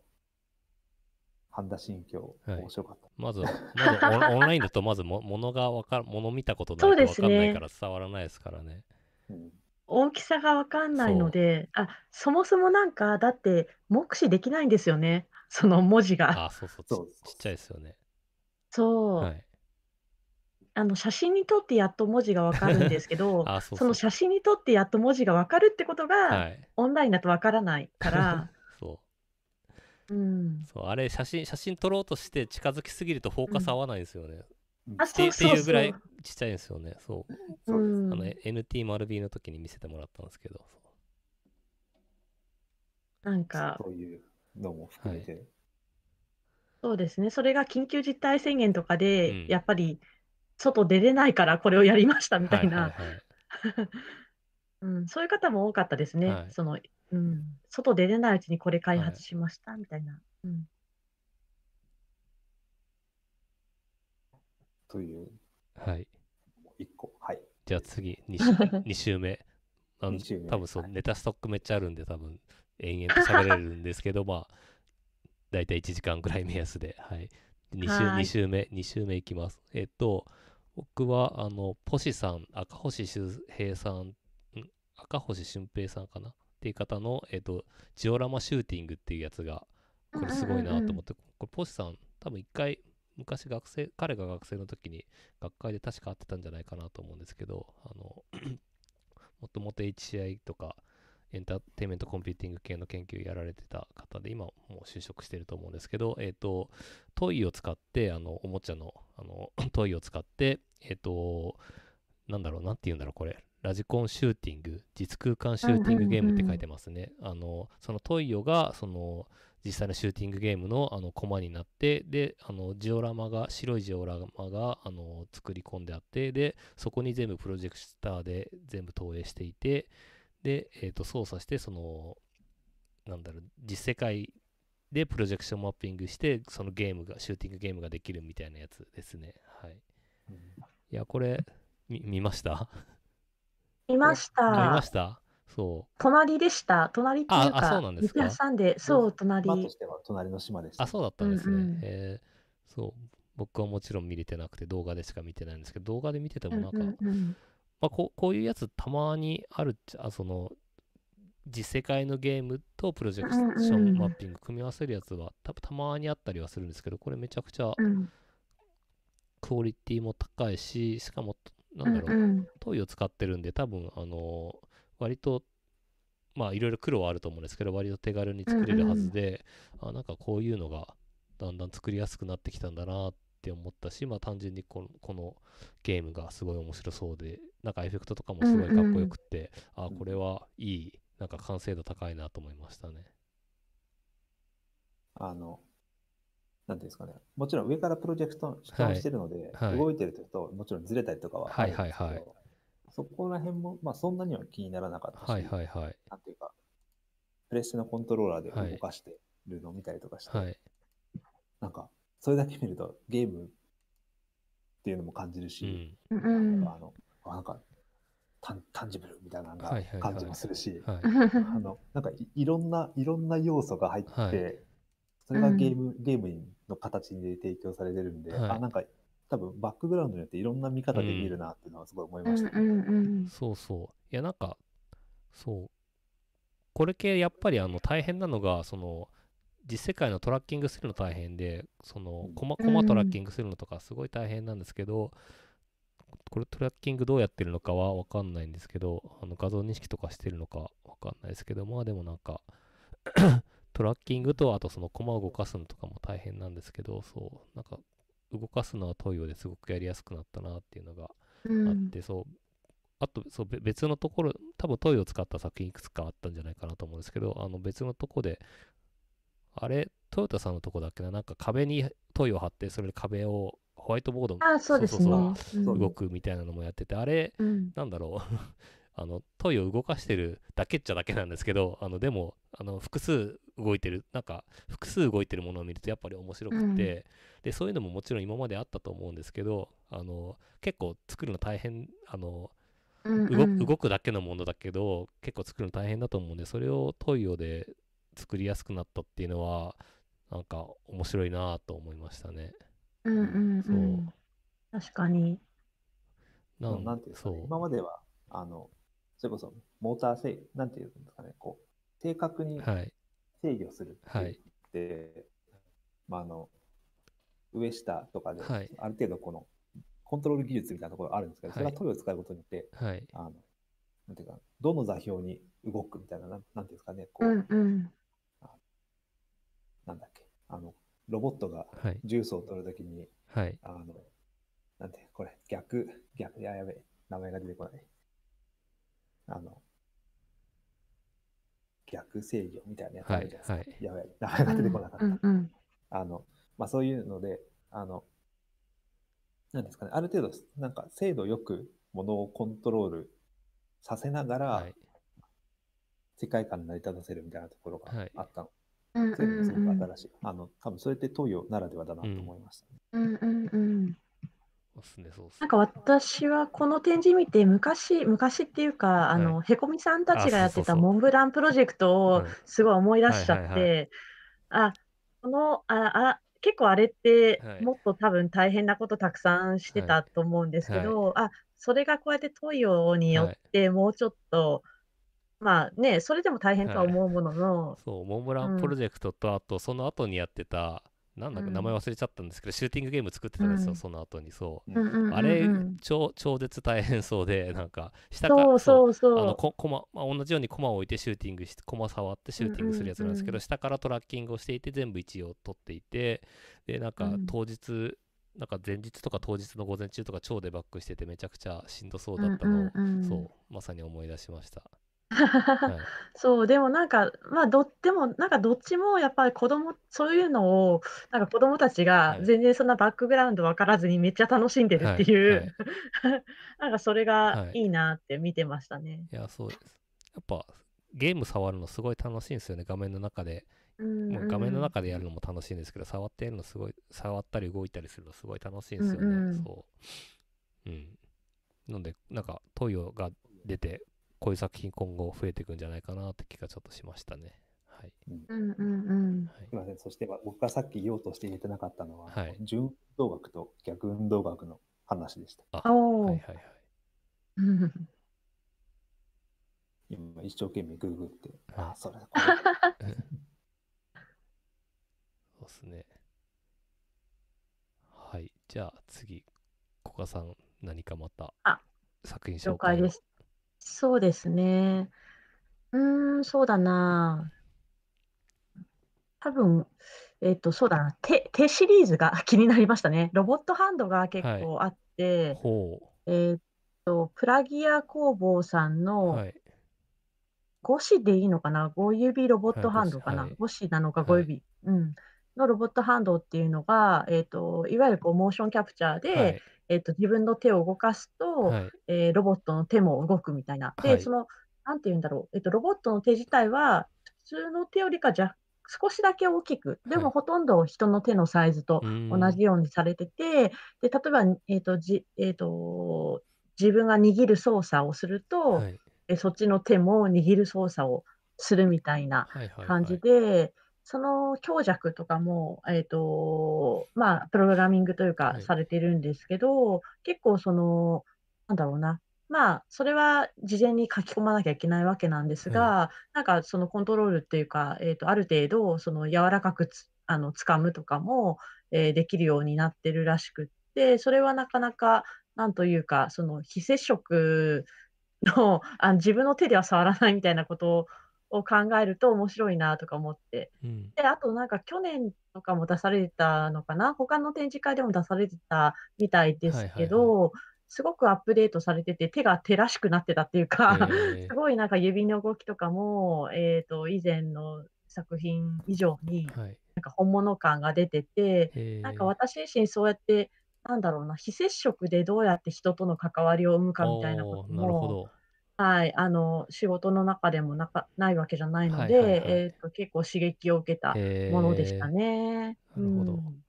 S2: 半田心境、
S1: はい。
S2: 面白かった。
S1: まずまずオン オンラインだとまずもものがわかるもの見たことないとわ
S3: そうですね
S1: かんないから伝わらないですからね。
S2: うん
S3: 大きさがわかんないので、あ、そもそもなんか、だって、目視できないんですよね。その文字が。
S1: あそうそう。
S2: そう。
S1: ちちっちゃいですよね。
S3: そう。
S1: はい。
S3: あの、写真に撮ってやっと文字がわかるんですけど、
S1: あそう
S3: その写真に撮ってやっと文字がわかるってことが、
S1: はい。
S3: オンラインだとわからないから、
S1: そう。
S3: うん。
S1: そうあれ写真写真撮ろうとして近づきすぎるとフォーカス合わないんですよね、
S3: あ、
S1: ってって
S3: そうそうそう。
S1: いうぐらい。ちっちゃいんですよね。そう。
S2: そうです。
S3: うん
S1: あの時に見せてもらったんですけど
S3: なんか、
S2: そういうのも含めて、
S3: そうですね。それが緊急事態宣言とかで、
S1: うん。
S3: やっぱり、外出れないからこれをやりましたみたいな、
S1: はいはいはい。
S3: うん、そういう方も多かったですね。
S1: はい。
S3: その、うん、外出れないうちにこれ開発しましたみたいな。うん、
S2: という、
S1: はい。
S2: 一個。はい。
S1: じゃあ次 2, 週 二週目。あの
S2: 二週目。
S1: 多分そう、
S2: はい。
S1: ネタストックめっちゃあるんで多分延々と喋れるんですけどまあ大体1時間ぐらい目安で。はい。2週週目2週目いきます。えっと僕はあのポシさん赤星周平さんん？赤星俊平さんかな？っていう方のえっとジオラマシューティングっていうやつがこれすごいなと思って、これポシさん多分一回昔学生、彼が学生の時に学会で確か会ってたんじゃないかなと思うんですけど、あの、もともと HCI とかエンターテインメントコンピューティング系の研究やられてた方で、今もう就職してると思うんですけど、えっ、と、 toio を使って、あの、おもちゃの、あの、toio を使って、えっ、と、なんだろう、なんて言うんだろう、これ。ラジコンシューティング、実空間シューティングゲームって書いてますね。あの、その toio が、その、実際のシューティングゲームのあのコマになって、で、あのジオラマが、白いジオラマがあの作り込んであって、で、そこに全部プロジェクターで全部投影していて、で、えーと操作して、その、なんだろう、実世界でプロジェクションマッピングして、そのゲームが、シューティングゲームができるみたいなやつですね。はい。
S2: うん
S1: いや、これ、み見ました？
S3: いまし
S1: あ見ま
S3: た。
S1: した？そう。
S3: 隣でした。隣っていう
S1: ああ
S3: か、
S1: そうなんですか
S3: んで、そう、隣。
S2: 島としては隣の島でした。
S1: あ、そうだったんですね。
S3: うんうん
S1: えーそう。僕はもちろん見れてなくて、動画でしか見てないんですけど、動画で見ててもなんか、
S3: うんうんうん
S1: まあ、こうこういうやつたまにあるっちゃ、あその、実世界のゲームとプロジェクションマッピング組み合わせるやつは、多分たまにあったりはするんですけど、これめちゃくちゃ
S3: うん
S1: クオリティも高いし、しかも、なんだろう、
S3: うんうん
S1: トイを使ってるんで、多分、あの割と、まあ、いろいろ苦労はあると思うんですけど、割と手軽に作れるはずで、あ、なんかこういうのがだんだん作りやすくなってきたんだなって思ったし、まあ、単純にこのこのゲームがすごい面白そうで、なんかエフェクトとかもすごいかっこよくって、あ、これはいい、なんか完成度高いなと思いましたね。
S2: あの、なんていうんですかね、もちろん上からプロジェクト
S1: はい。
S2: してるので、
S1: はい。
S2: 動いてるともちろんずれたりとかは
S1: はいはいはい
S2: そこら辺も、まあ、そんなには気にならなかったし、
S1: はいはいはい。
S2: なんていうか、プレステのコントローラーで動かしてるのを見たりとかして、
S1: はい。
S2: なんか、それだけ見るとゲームっていうのも感じる
S1: う
S2: し、
S1: ん。
S3: うん
S2: あの、あなんか、タンタンジブルみたいな感じもするし、
S1: はい。
S2: あの、なんかいいろんな、いろんな要素が入って、
S1: はい
S2: それがゲーム、ゲームの形で提供されてるんで、
S1: はい
S2: あ、なんか、多分バックグラウンドによっていろんな見方できるなっていうのはすごい思いました、ね
S3: うんうんうん
S1: そうそう。いや、なんか、そう。これ系、やっぱりあの大変なのが、その、実世界のトラッキングするの大変で、その
S2: うん、
S1: コマ、コマトラッキングするのとかすごい大変なんですけど、これトラッキングどうやってるのかはわかんないんですけど、あの画像認識とかしてるのかわかんないですけど、まあでもなんか、トラッキングと、あとそのコマを動かすのとかも大変なんですけど、そう、なんか、動かすのはトイオですごくやりやすくなったなっていうのが
S3: うん
S1: あって、そう、あとそうべ別のところ、多分トイを使った作品いくつかあったんじゃないかなと思うんですけど、あの別のとこで、あれ、トヨタさんのとこだっけな、なんか壁にトイを貼って、それで壁をホワイトボード
S3: あ、そうですね。
S1: 動くみたいなのもやってて、あれ、
S3: うん。
S1: なんだろう、あの、トイを動かしてるだけっちゃだけなんですけど、あの、でも、あの、複数動いてる、なんか、複数動いてるものを見るとやっぱり面白くて、で、そういうのももちろん今まであったと思うんですけど、あの、結構作るの大変、あの、
S3: うん
S1: 動
S3: うん。
S1: 動くだけのものだけど、結構作るの大変だと思うんで、それをトイオで作りやすくなったっていうのは、なんか面白いなと思いましたね。
S3: うんうんう
S1: そ
S3: ん確かに。
S1: な
S2: なんていうかね、今までは、あの、それこそモーター制、なんていうんですかね、こう、正確に
S1: はい。
S2: 制御するって
S1: はい
S2: まあ、あの、上下とかで、
S1: はい
S2: ある程度この、コントロール技術みたいなところがあるんですけど、それ
S1: は
S2: はいトイを使うことによって、
S1: はい。
S2: あの、なんていうか、どの座標に動くみたいな、なんなんていうんですかね、こう、
S3: うんうん。
S2: なんだっけ、あの、ロボットが
S1: はい。
S2: 重曹を取るときに、
S1: はい。
S2: あの、なんて、これ、逆、逆、いや、やべえ、名前が出てこない。あの、逆制御みたいなやつあるじゃないですか。やべえ、名前が出てこなかった。
S3: うんうん
S2: あの、まあ、そういうので、あの、なんですかね、ある程度、なんか精度よくものをコントロールさせながら、
S1: はい。
S2: 世界観に成り立たせるみたいなところが
S1: はい
S2: あったの。
S3: うん
S2: そういうのがす
S3: うん
S2: ごく新しい。あの、多分それって東洋ならではだなと思いましたね。
S3: うんうんうん
S1: そうっすね、そうっす。ね
S3: なんか私はこの展示見て昔昔っていうかあの、へこみさんたちがやって
S1: あそうそう。そう
S3: たモンブランプロジェクトを
S1: はい。
S3: すごい思い出しちゃって、
S1: はいはい
S3: あこのああ結構あれって
S1: はい。
S3: もっと多分大変なことたくさんしてたと思うんですけど、あそれがこうやってトイオによってもうちょっと、まあねそれでも大変とは思うものの、
S1: そう、モンブランプロジェクトと、あと、その後にやってた、なんだか
S3: うん。
S1: 名前忘れちゃったんですけど、シューティングゲーム作ってたんですよ、
S3: うん。
S1: その後に。そう。あれ、超超絶大変そうで、なんか、下から、
S3: そうそう。そう。
S1: あのこコマまあ、同じようにコマを置いてシューティングして、コマ触ってシューティングするやつなんですけど、下からトラッキングをしていて、全部位置を取っていて、で、なんか
S3: うん。
S1: 当日、なんか前日とか当日の午前中とか超デバッグしてて、めちゃくちゃしんどそうだったのを、そう、まさに思い出しました。はい、
S3: そう、でもなんか、まあ、ど、でもなんかどっちもやっぱり子供、そういうのを、なんか子供たちが
S1: はい
S3: 全然そんなバックグラウンド分からずにめっちゃ楽しんでるっていう、なんかそれが
S1: はい
S3: いいなって見てましたね。
S1: いや、そうです。やっぱ、ゲーム触るのすごい楽しいんですよね、画面の中で。
S3: うん
S1: もう画面の中でやるのも楽しいんですけど、触ってやるのすごい、触ったり動いたりするのすごい楽しいんですよね。
S3: うんうん
S1: そう。うん。ので、なんか、トイオが出て、こういう作品今後増えていくんじゃないかなって気がちょっとしましたね。はい。
S3: うんうんうん。
S1: はい
S2: すみません。そして僕がさっき言おうとして言えてなかったのは、
S1: はい
S2: 純運動学と逆運動学の話でした。
S1: あ、
S3: おー
S1: はいはいはい。
S3: うん
S2: 今一生懸命グーグって、
S1: はい
S2: あ、それ
S1: そうですね。はい。じゃあ次、コカさん、何かまた
S3: あ
S1: 作品
S3: 了
S1: 紹介を
S3: 解です。そうですね。うーん、そうだな。多分、えっと、そうだな。手、手シリーズが 気になりましたね。ロボットハンドが結構あって、
S1: ほ
S3: えっと、プラギア工房さん
S1: う。
S3: の
S1: はい。
S3: 5指でいいのかな ?5 指ロボットハンドかな、
S1: はい
S3: ?5 指なのか
S1: はい
S3: 5指、うん。のロボットハンドっていうのが、えっと、いわゆるこうモーションキャプチャーで、
S1: はい。
S3: えっと、自分の手を動かすと、
S1: はい。
S3: えーロボットの手も動くみたいな。で、
S1: はい
S3: その、なんて言うんだろう、えっと、ロボットの手自体は、普通の手よりかじゃ少しだけ大きく、で
S1: はい
S3: もほとんど人の手のサイズと同じようにされてて、で、例えば、えっと、じ、えっと、自分が握る操作をすると、
S1: はい。
S3: えそっちの手も握る操作をするみたいな
S1: はいはい
S3: 感じで、その強弱とかも、えっと、まあ、プログラミングというか
S1: はい
S3: されてるんですけど、結構その、なんだろうな。まあ、それは事前に書き込まなきゃいけないわけなんですが、なんかそのコントロールっていうか、えっと、ある程度、その柔らかくつ、あの、掴むとかも、えーできるようになってるらしくって、それはなかなか、なんというか、その非接触の、あ自分の手では触らないみたいなことを考えると面白いなとか思って。
S1: うん。
S3: で、あとなんか去年とかも出されてたのかな？他の展示会でも出されてたみたいですけど、すごくアップデートされてて手が手らしくなってたっていうか、
S1: え
S3: すごいなんか指の動きとかも、えっと、以前の作品以上に
S1: ーはい。
S3: なんか本物感が出てて、
S1: えー
S3: なんか私自身そうやって、なんだろうな、非接触でどうやって人との関わりを生むかみたいなことも、
S1: ど。
S3: はい、あの、仕事の中でもなか、ないわけじゃないので、
S1: はいはいはい
S3: えっと、結構刺激を受けた
S1: えー
S3: ものでしたね。
S1: なるほど
S3: うん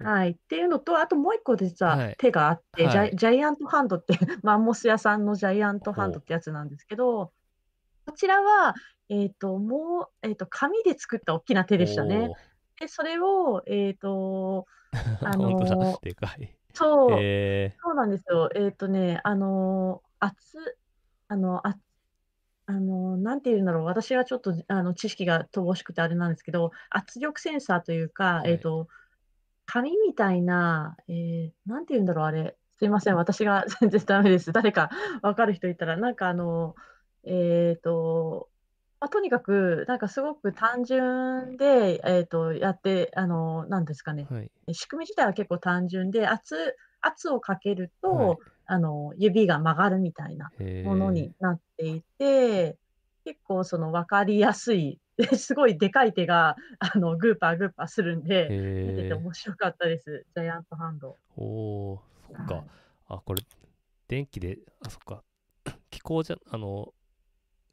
S3: はい。っていうのと、あともう一個実
S1: は
S3: はい手があって、ジ
S1: はい
S3: ャイ、ジャイアントハンドって、マンモス屋さんのジャイアントハンドってやつなんですけど、こちらは、えっと、もう、えっと、紙で作った大きな手でしたね。で、それを、えっ
S1: ー
S3: あ
S1: 本当だ
S3: の。
S1: でかい。
S3: そう、
S1: え
S3: そうなんですよ。えっとね、あのー、圧、あの、あ、あのー、なんて言うんだろう。私はちょっと、あの、知識が乏しくてあれなんですけど、圧力センサーというか、
S1: はい
S3: えっと、紙みたいな、えー、なんて言うんだろう、あれ。すいません。私が 全然ダメです。誰か わかる人いたら、なんかあの、えっと、まあ、とにかく、なんかすごく単純で、えっと、やって、あの、なんですかね。
S1: ーはい。
S3: 仕組み自体は結構単純で、圧、圧をかけると、
S1: はい
S3: あの、指が曲がるみたいな
S1: えー
S3: ものになっていて、結構その分かりやすい、で すごいでかい手が、あの、グーパーグーパーするんで、見てて
S1: えー
S3: 面白かったです。ジャイアントハンド。
S1: おー、そっか。
S3: はい
S1: あ、これ、電気で、あ、そっか。気候じゃ、あの、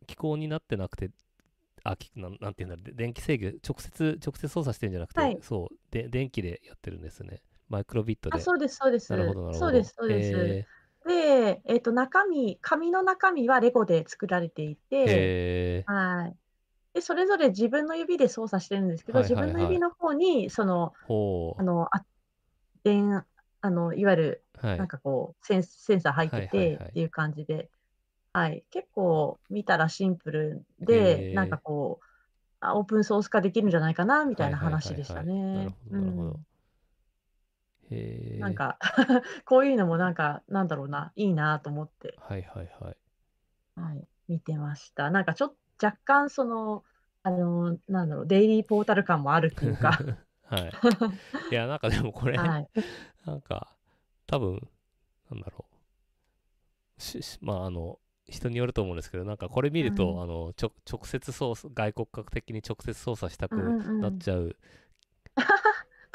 S1: 気候になってなくて、あ、きなんなんていうんだろう、で電気制御、直接、直接操作してるんじゃなくて、
S3: はい
S1: そうで、電気でやってるんですね。マイクロビットで。
S3: あ、そうです、そうです。
S1: なるほど、なるほど。
S3: そうです、そうです。
S1: え
S3: で、えっと、中身、紙の中身はレゴで作られてい
S1: ー、
S3: て、
S1: えー、
S3: はい。で、それぞれ自分の指で操作してるんですけど、
S1: はいはいはい
S3: 自分の指の方に、その、
S1: ほ
S3: あの、あ、電、あの、いわゆる、なん。かこう、センセンサー入って
S1: はいはいはい
S3: てっていう感じで、はい。結構見たらシンプルで、なんかこう、あオープンソース化できるんじゃないかなみたいな
S1: はいはいはいはい
S3: 話でした
S1: な
S3: ね
S1: る。ほど、なるほど
S3: うん。なんか こういうのもなんかなんだろうないいなと思って、
S1: はいはいはい。
S3: はい、見てました。なんかちょっと若干そのあのなんだろうデイリーポータル感もあるっていうか、
S1: はい。いや、なんかでもこれ、
S3: はい、
S1: なんか、多分、なんだろう。ししまあ、あの、人によると思うんですけど、なんかこれ見ると、
S3: うん
S1: あのちょ直接操作、外国格的に直接操作したくなっちゃう、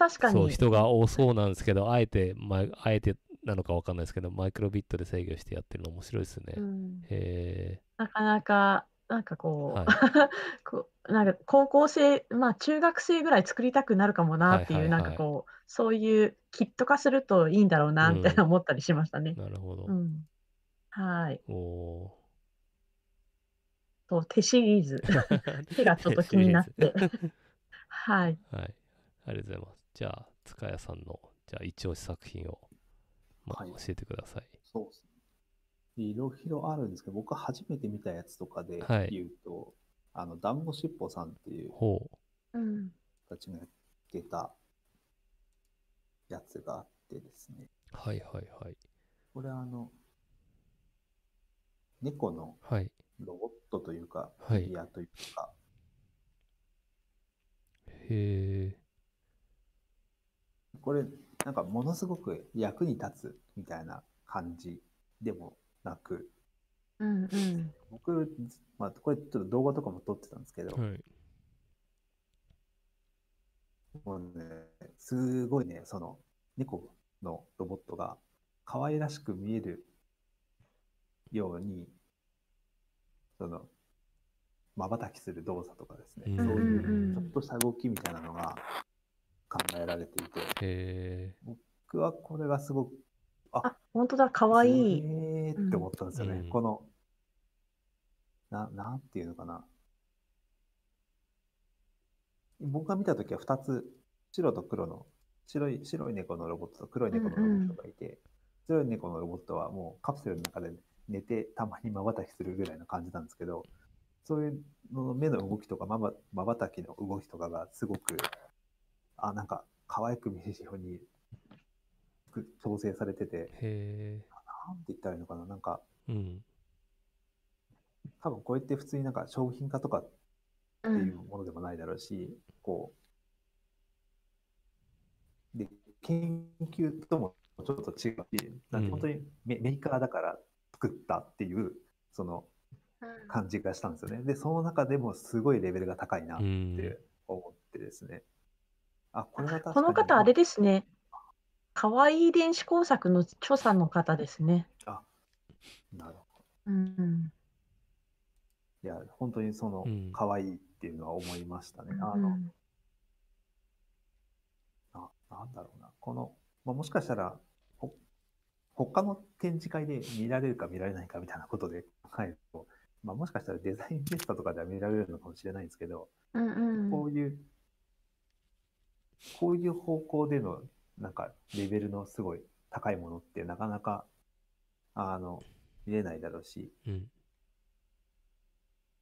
S3: 確か
S1: そう、
S3: に
S1: 人が多そうなんですけど、あえて、まあ、あえてなのかわかんないですけど、マイクロビットで制御してやってるの面白いですね。
S3: うん
S1: へ
S3: なかなかなんかこう、
S1: はい
S3: こうなんか高校生まあ中学生ぐらい作りたくなるかもなっていう、なんかこうそういうキット化するといいんだろうなみたいな思ったりしましたね
S1: え。なるほど。
S3: うん、はい。
S1: おー
S3: と手シリーズ 手がちょっと気になって。はい。
S1: はい。ありがとうございます。じゃあ、塚谷さんの、じゃあ、一押し作品を、まあ
S2: はい
S1: 教えてください。
S2: そうですね。いろいろあるんですけど、僕初めて見たやつとかで
S1: はい
S2: 言うと、あの、ダンゴシッポさんっていう
S1: ほ
S3: うん。
S2: 人たちがやってたやつがあってですね、
S1: う。はいはいはい。
S2: これあの、猫の
S1: はい。
S2: ロボットというか、
S1: はい
S2: フィギュアというか、
S1: へえ。
S2: これ、なんかものすごく役に立つみたいな感じでもなく、
S3: うんうん。
S2: 僕、まあ、これちょっと動画とかも撮ってたんですけど、
S1: はい。
S2: もうね、すごいね、その猫のロボットが可愛らしく見えるように、その、瞬きする動作とかですね、
S1: うん
S2: そう
S3: うん
S2: いううんちょっとした動きみたいなのが考えられていて、
S1: へえ。
S2: 僕はこれがすごく、
S3: あ、本当だ、かわいい。
S2: えーって思ったんですよね。
S1: うん
S2: この、な、なんていうのかな。僕が見たときは2つ、白と黒の、白い、白い猫のロボットと黒い猫のロボットがいて、白い猫のロボットはもうカプセルの中で寝てたまに瞬きするぐらいの感じなんですけど、そういうの目の動きとかまば瞬きの動きとかがすごく、あ、なんか可愛く見えるようにく調整されてて、
S1: へえ。
S2: なんて言ったらいいのかな、なんか、
S1: うん。
S2: 多分これって普通になんか商品化とかっ
S3: う。
S2: ていうんものでもないだろうし、こう、で、研究ともちょっと違うし、なん
S1: うん
S2: か本当にメ,、メーカーだから作ったっていう、その感じがしたんですよね。で、その中でもすごいレベルが高いなっ
S1: うん。
S2: て思ってですね。あ、これは確かに。
S3: この方、あれですね。かわいい電子工作の著者の方ですね。
S2: なるほど。
S3: うん。
S2: いや、本当にその
S1: うん、
S2: 可愛いっていうのは思いましたね。あの、
S3: うん
S2: ななんだろうな、この、まあ、もしかしたら、ほ他の展示会で見られるか見られないかみたいなことで考えると、まあ、もしかしたらデザインフェスタとかでは見られるのかもしれないんですけど、
S3: うんうん
S2: こういう、こういう方向での、なんか、レベルのすごい高いものってなかなか、あの、見れないだろうし、
S1: うん。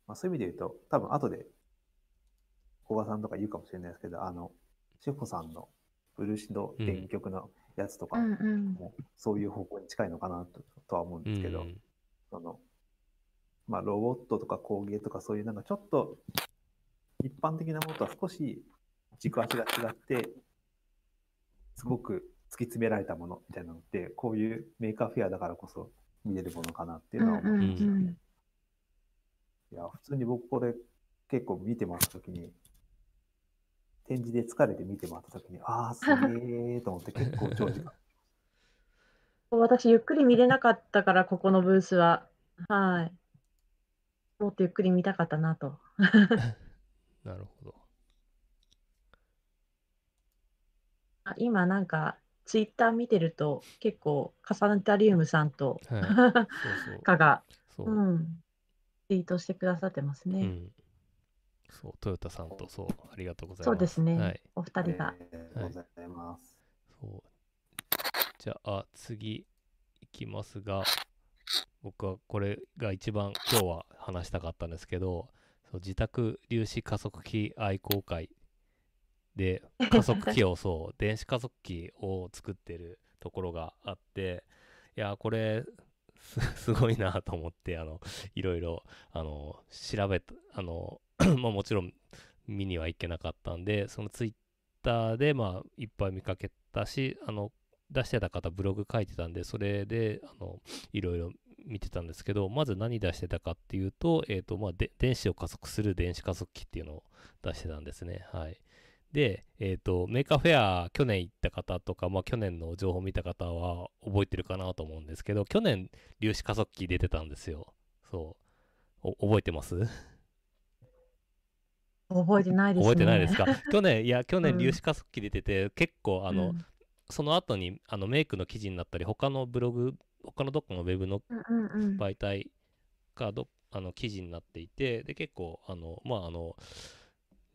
S2: まあ、そういう意味で言うと、多分後で、古賀さんとか言うかもしれないですけど、あの、志保さんの漆の電極のやつとか
S3: うんうん。
S2: も、そういう方向に近いのかなととは思うんですけど、
S1: うん。
S2: その、まあ、ロボットとか工芸とかそういうなんかちょっと一般的なものとは少し軸足が違って、すごく突き詰められたものみたいなのって、こういう Maker Faire だからこそ見れるものかなっていうのは思いましたね。
S3: うんうんうん
S2: いや、普通に僕これ結構見て回ったときに、展示で疲れて見て回ったときに、ああ、すげえと思って結構長時間。
S3: 私、ゆっくり見れなかったから、ここのブースは。はい。もっとゆっくり見たかったなと。
S1: なるほど。
S3: あ今、なんか、ツイッター見てると、結構、カサナタリウムさんと、
S1: はい。そうそう。
S3: かが、
S1: そう。
S3: うん、ツイートしてくださってますね。
S1: うん。そう、トヨタさんとそう、ありがとうございます。
S3: そうですね、
S1: はい。
S3: お二人が。
S2: ありがとうございます。
S1: そう。じゃあ、次いきますが、僕はこれが一番今日は話したかったんですけど、そう自宅粒子加速器愛好会で加速器をそう電子加速器を作ってるところがあっていやこれ すごいなと思ってあのいろいろあの調べあの まあもちろん見には行けなかったんでそのツイッターでまあいっぱい見かけたしあの出してた方ブログ書いてたんでそれであのいろいろ見てたんですけどまず何出してたかっていうと,、えーとまあ、で電子を加速する電子加速器っていうのを出してたんですね。はい。で、えっ、と、 Maker Faire、去年行った方とか、まあ、去年の情報を見た方は覚えてるかなと思うんですけど、去年、粒子加速器出てたんですよ。そう。お覚えてます？
S3: 覚えてないですね。
S1: 覚えてないですか？去年、いや、去年、
S3: うん
S1: 粒子加速器出てて、結構、あの、
S3: うん
S1: その後に、あの、メイクの記事になったり、他のブログ、他のどっかのウェブの
S3: うんうんうん
S1: 媒体がどあの記事になっていてで結構あのまああの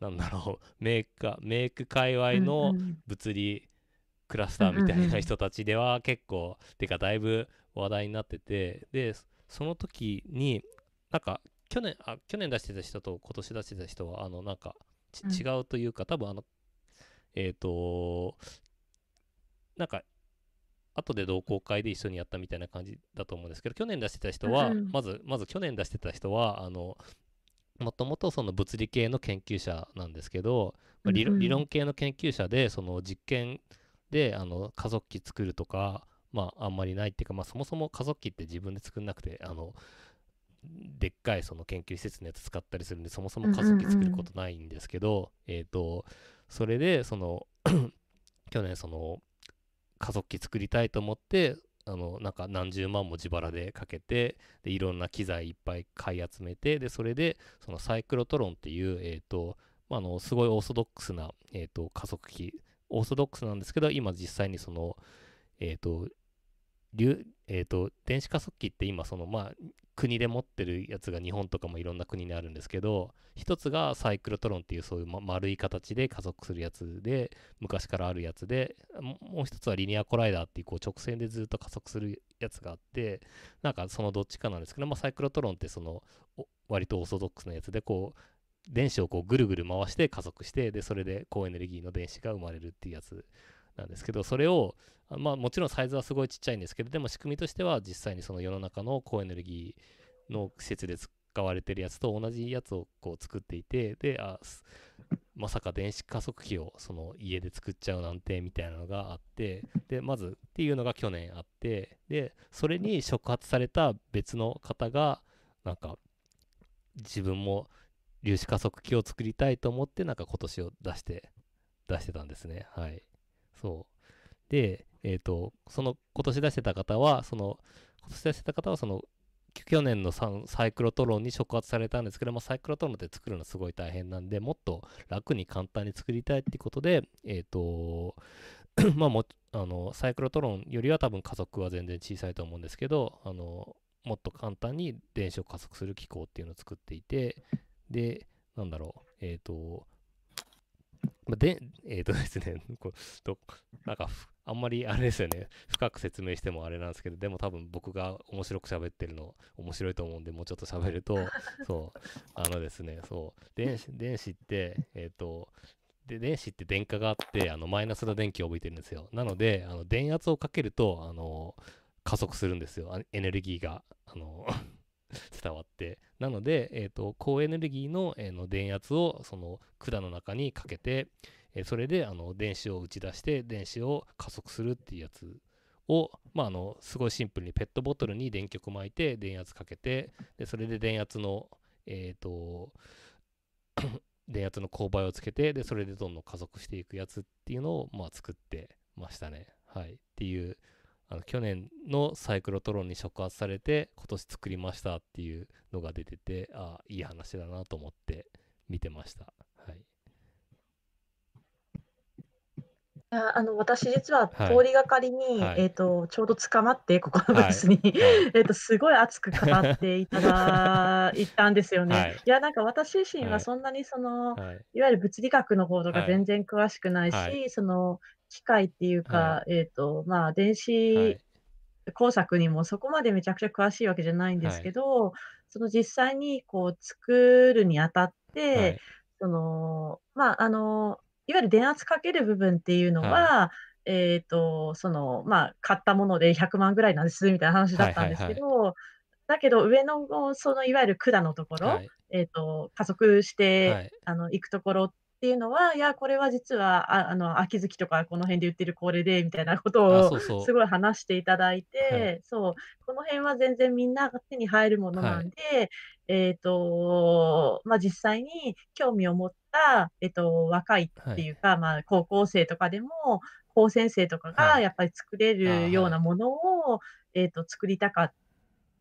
S1: なんだろう。メーカーメイク界隈の物理クラスターみたいなん人たちでは結構てかだいぶ話題になっててでその時になんか去年あ去年出してた人と今年出してた人はあのなんかち
S3: うん。
S1: 違うというか多分あのえっ、となんか後で同好会で一緒にやったみたいな感じだと思うんですけど去年出してた人は、まずまず去年出してた人はあのもともとその物理系の研究者なんですけど、まあ理理論系の研究者でその実験であの加速器作るとかまああんまりないっていうか、まあ、そもそも加速器って自分で作んなくてあのでっかいその研究施設のやつ使ったりするんでそもそも加速器作ることないんですけど、えっ、とそれでその 去年その加速器作りたいと思ってあのなんか何十万も自腹でかけてでいろんな機材いっぱい買い集めてでそれでそのサイクロトロンっていう、えーとまあ、のすごいオーソドックスな、えー、と加速器。オーソドックスなんですけど今実際にそのえっ、とえー、と電子加速器って今そのまあ国で持ってるやつが日本とかもいろんな国にあるんですけど一つがサイクロトロンっていうそういう丸い形で加速するやつで昔からあるやつでもう一つはリニアコライダーっていうこう直線でずっと加速するやつがあってなんかそのどっちかなんですけど、まあ、サイクロトロンってその割とオーソドックスなやつでこう電子をこうぐるぐる回して加速してでそれで高エネルギーの電子が生まれるっていうやつなんですけどそれをまあもちろんサイズはすごいちっちゃいんですけどでも仕組みとしては実際にその世の中の高エネルギーの施設で使われてるやつと同じやつをこう作っていてであまさか電子加速器をその家で作っちゃうなんてみたいなのがあってでまずっていうのが去年あってでそれに触発された別の方がなんか自分も粒子加速器を作りたいと思ってなんか今年を出して出してたんですね。はい。そう。でえっ、とその今年出してた方はその今年出してた方はその去年のササイクロトロンに触発されたんですけど、まあ、サイクロトロンって作るのすごい大変なんでもっと楽に簡単に作りたいってことでえっ、と まあもあのサイクロトロンよりは多分加速は全然小さいと思うんですけどあのもっと簡単に電子を加速する機構っていうのを作っていてでなんだろうえっ、とまあ、で、えっ、とですね、こうどなんかふ、あんまりあれですよね、深く説明してもあれなんですけど、でも多分僕が面白く喋ってるの、面白いと思うんで、もうちょっと喋ると、そう、あのですね、そう、電子電子って、えっ、と、で電子って電荷があってあのマイナスの電気を帯びてるんですよ。なのであの電圧をかけるとあの加速するんですよ。あエネルギーが。あの 伝わってなので、えー、と高エネルギーの,、えの電圧をその管の中にかけて、えそれであの電子を打ち出して電子を加速するっていうやつを、まあ、あのすごいシンプルにペットボトルに電極巻いて電圧かけてでそれで電圧のえっ、と 電圧の勾配をつけてでそれでどんどん加速していくやつっていうのを、まあ、作ってましたね。はい、っていうあの去年のサイクロトロンに触発されて今年作りましたっていうのが出ててああいい話だなと思って見てました。はい、
S3: いやあの私実は
S1: はい。
S3: 通りがかりに、
S1: はい。
S3: えっ、とちょうど捕まってここのブースに、
S1: はい。
S3: えっとすごい熱く語っていただいたんですよね。
S1: はい。
S3: い、やなんか私自身
S1: は
S3: はい。そんなにその、
S1: はい。
S3: いわゆる物理学の方と
S1: はい。
S3: か全然詳しくないし、
S1: はい。
S3: その機械っていうか、
S1: は
S3: えっ、とまあ電
S1: は
S3: 子
S1: い。
S3: 工作にもそこまでめちゃくちゃ詳しいわけじゃないんですけど、その実際にこう作るにあたっ
S1: は
S3: て、
S1: い。
S3: その、まあ、あの、いわゆる電圧かける部分っていうの
S1: はい。
S3: は、えっと、その、まあ、買ったもので100万ぐらいなんですみたいな話だ
S1: はい
S3: ったんです
S1: はいはい。
S3: けど、だけど上のそのいわゆる管のところ、
S1: はい。
S3: えっと、加速し
S1: は
S3: て、
S1: い。
S3: あの、行くところっていうのは、いや、これは実は、ああの、秋月とかこの辺で売ってるこれでみたいなこと
S1: あ、
S3: をすごい話していただい
S1: はい。
S3: て、そう、この辺は全然みんなが手に入るもの
S1: はい。
S3: なんで、えっと、ま、実際に興味を持った、えっと、若いっ
S1: はい。
S3: ていうか、まあ、高校生とかでも、高専生とか
S1: はい。
S3: がやっぱり作れるよう
S1: は。
S3: ないものを、えっと、作りたか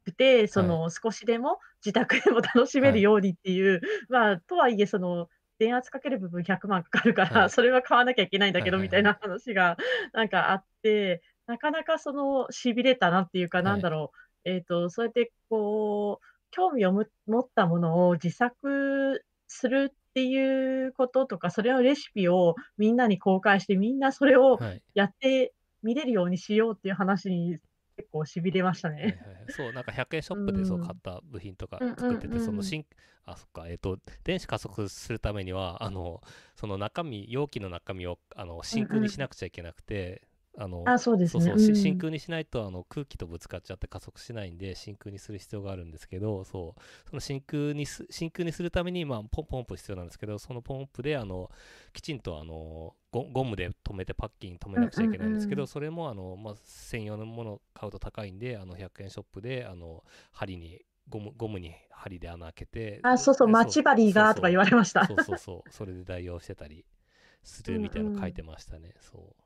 S3: くて、そ
S1: はい。
S3: の、少しでも自宅でも楽しめ
S1: はい。
S3: るようにっていう、まあ、とはいえその、電圧かける部分100万かかるか
S1: は
S3: ら、
S1: い。
S3: それは買わなきゃいけないんだ
S1: はい
S3: けど
S1: はいはい。
S3: みたいな話がなんかあって、なかなかその、痺れたなっていうか、な
S1: はい。
S3: んだろう、えっと、そうやってこう、興味をむ持ったものを自作するっていうこととか、それのレシピをみんなに公開して、みんなそれを
S1: はい。
S3: やって見れるようにしようっていう話に結構痺れました
S1: はいはい
S3: ね。
S1: はい。そう、なんか100円ショ
S3: う
S1: ップでそう買
S3: ん。
S1: った部品とか作ってて、そ。の新あ、そっか、えっと、電子加速するためには、あの、その中身容器の中身を、あの、
S3: うん
S1: 真空にし
S3: うん。
S1: なくちゃいけなくて、あの、
S3: あ、そうですね。
S1: そうそう真
S3: ん。
S1: 空にしないと、あの、空気とぶつかっちゃって加速しないんで、真空にする必要があるんですけど、そう、その真空にす真空にするために、まあ、ポンポンプ必要なんですけど、そのポンプで、あの、きちんと、あの、ゴゴムで留めてパッキン留め
S3: うん
S1: なくちゃいけないんですけど、
S3: うんうん。
S1: それも、あの、まあ、専用のものを買うと高いんで、あの、100円ショップで、あの、針にゴムゴムに針で穴開けて、
S3: あ、そうそう、
S1: で、
S3: 待ち針がとか言われました。
S1: そう、そうそうそれで代用してたりす
S3: うん
S1: るみたいなの書
S3: うん。
S1: いてましたね、そう。
S3: そう、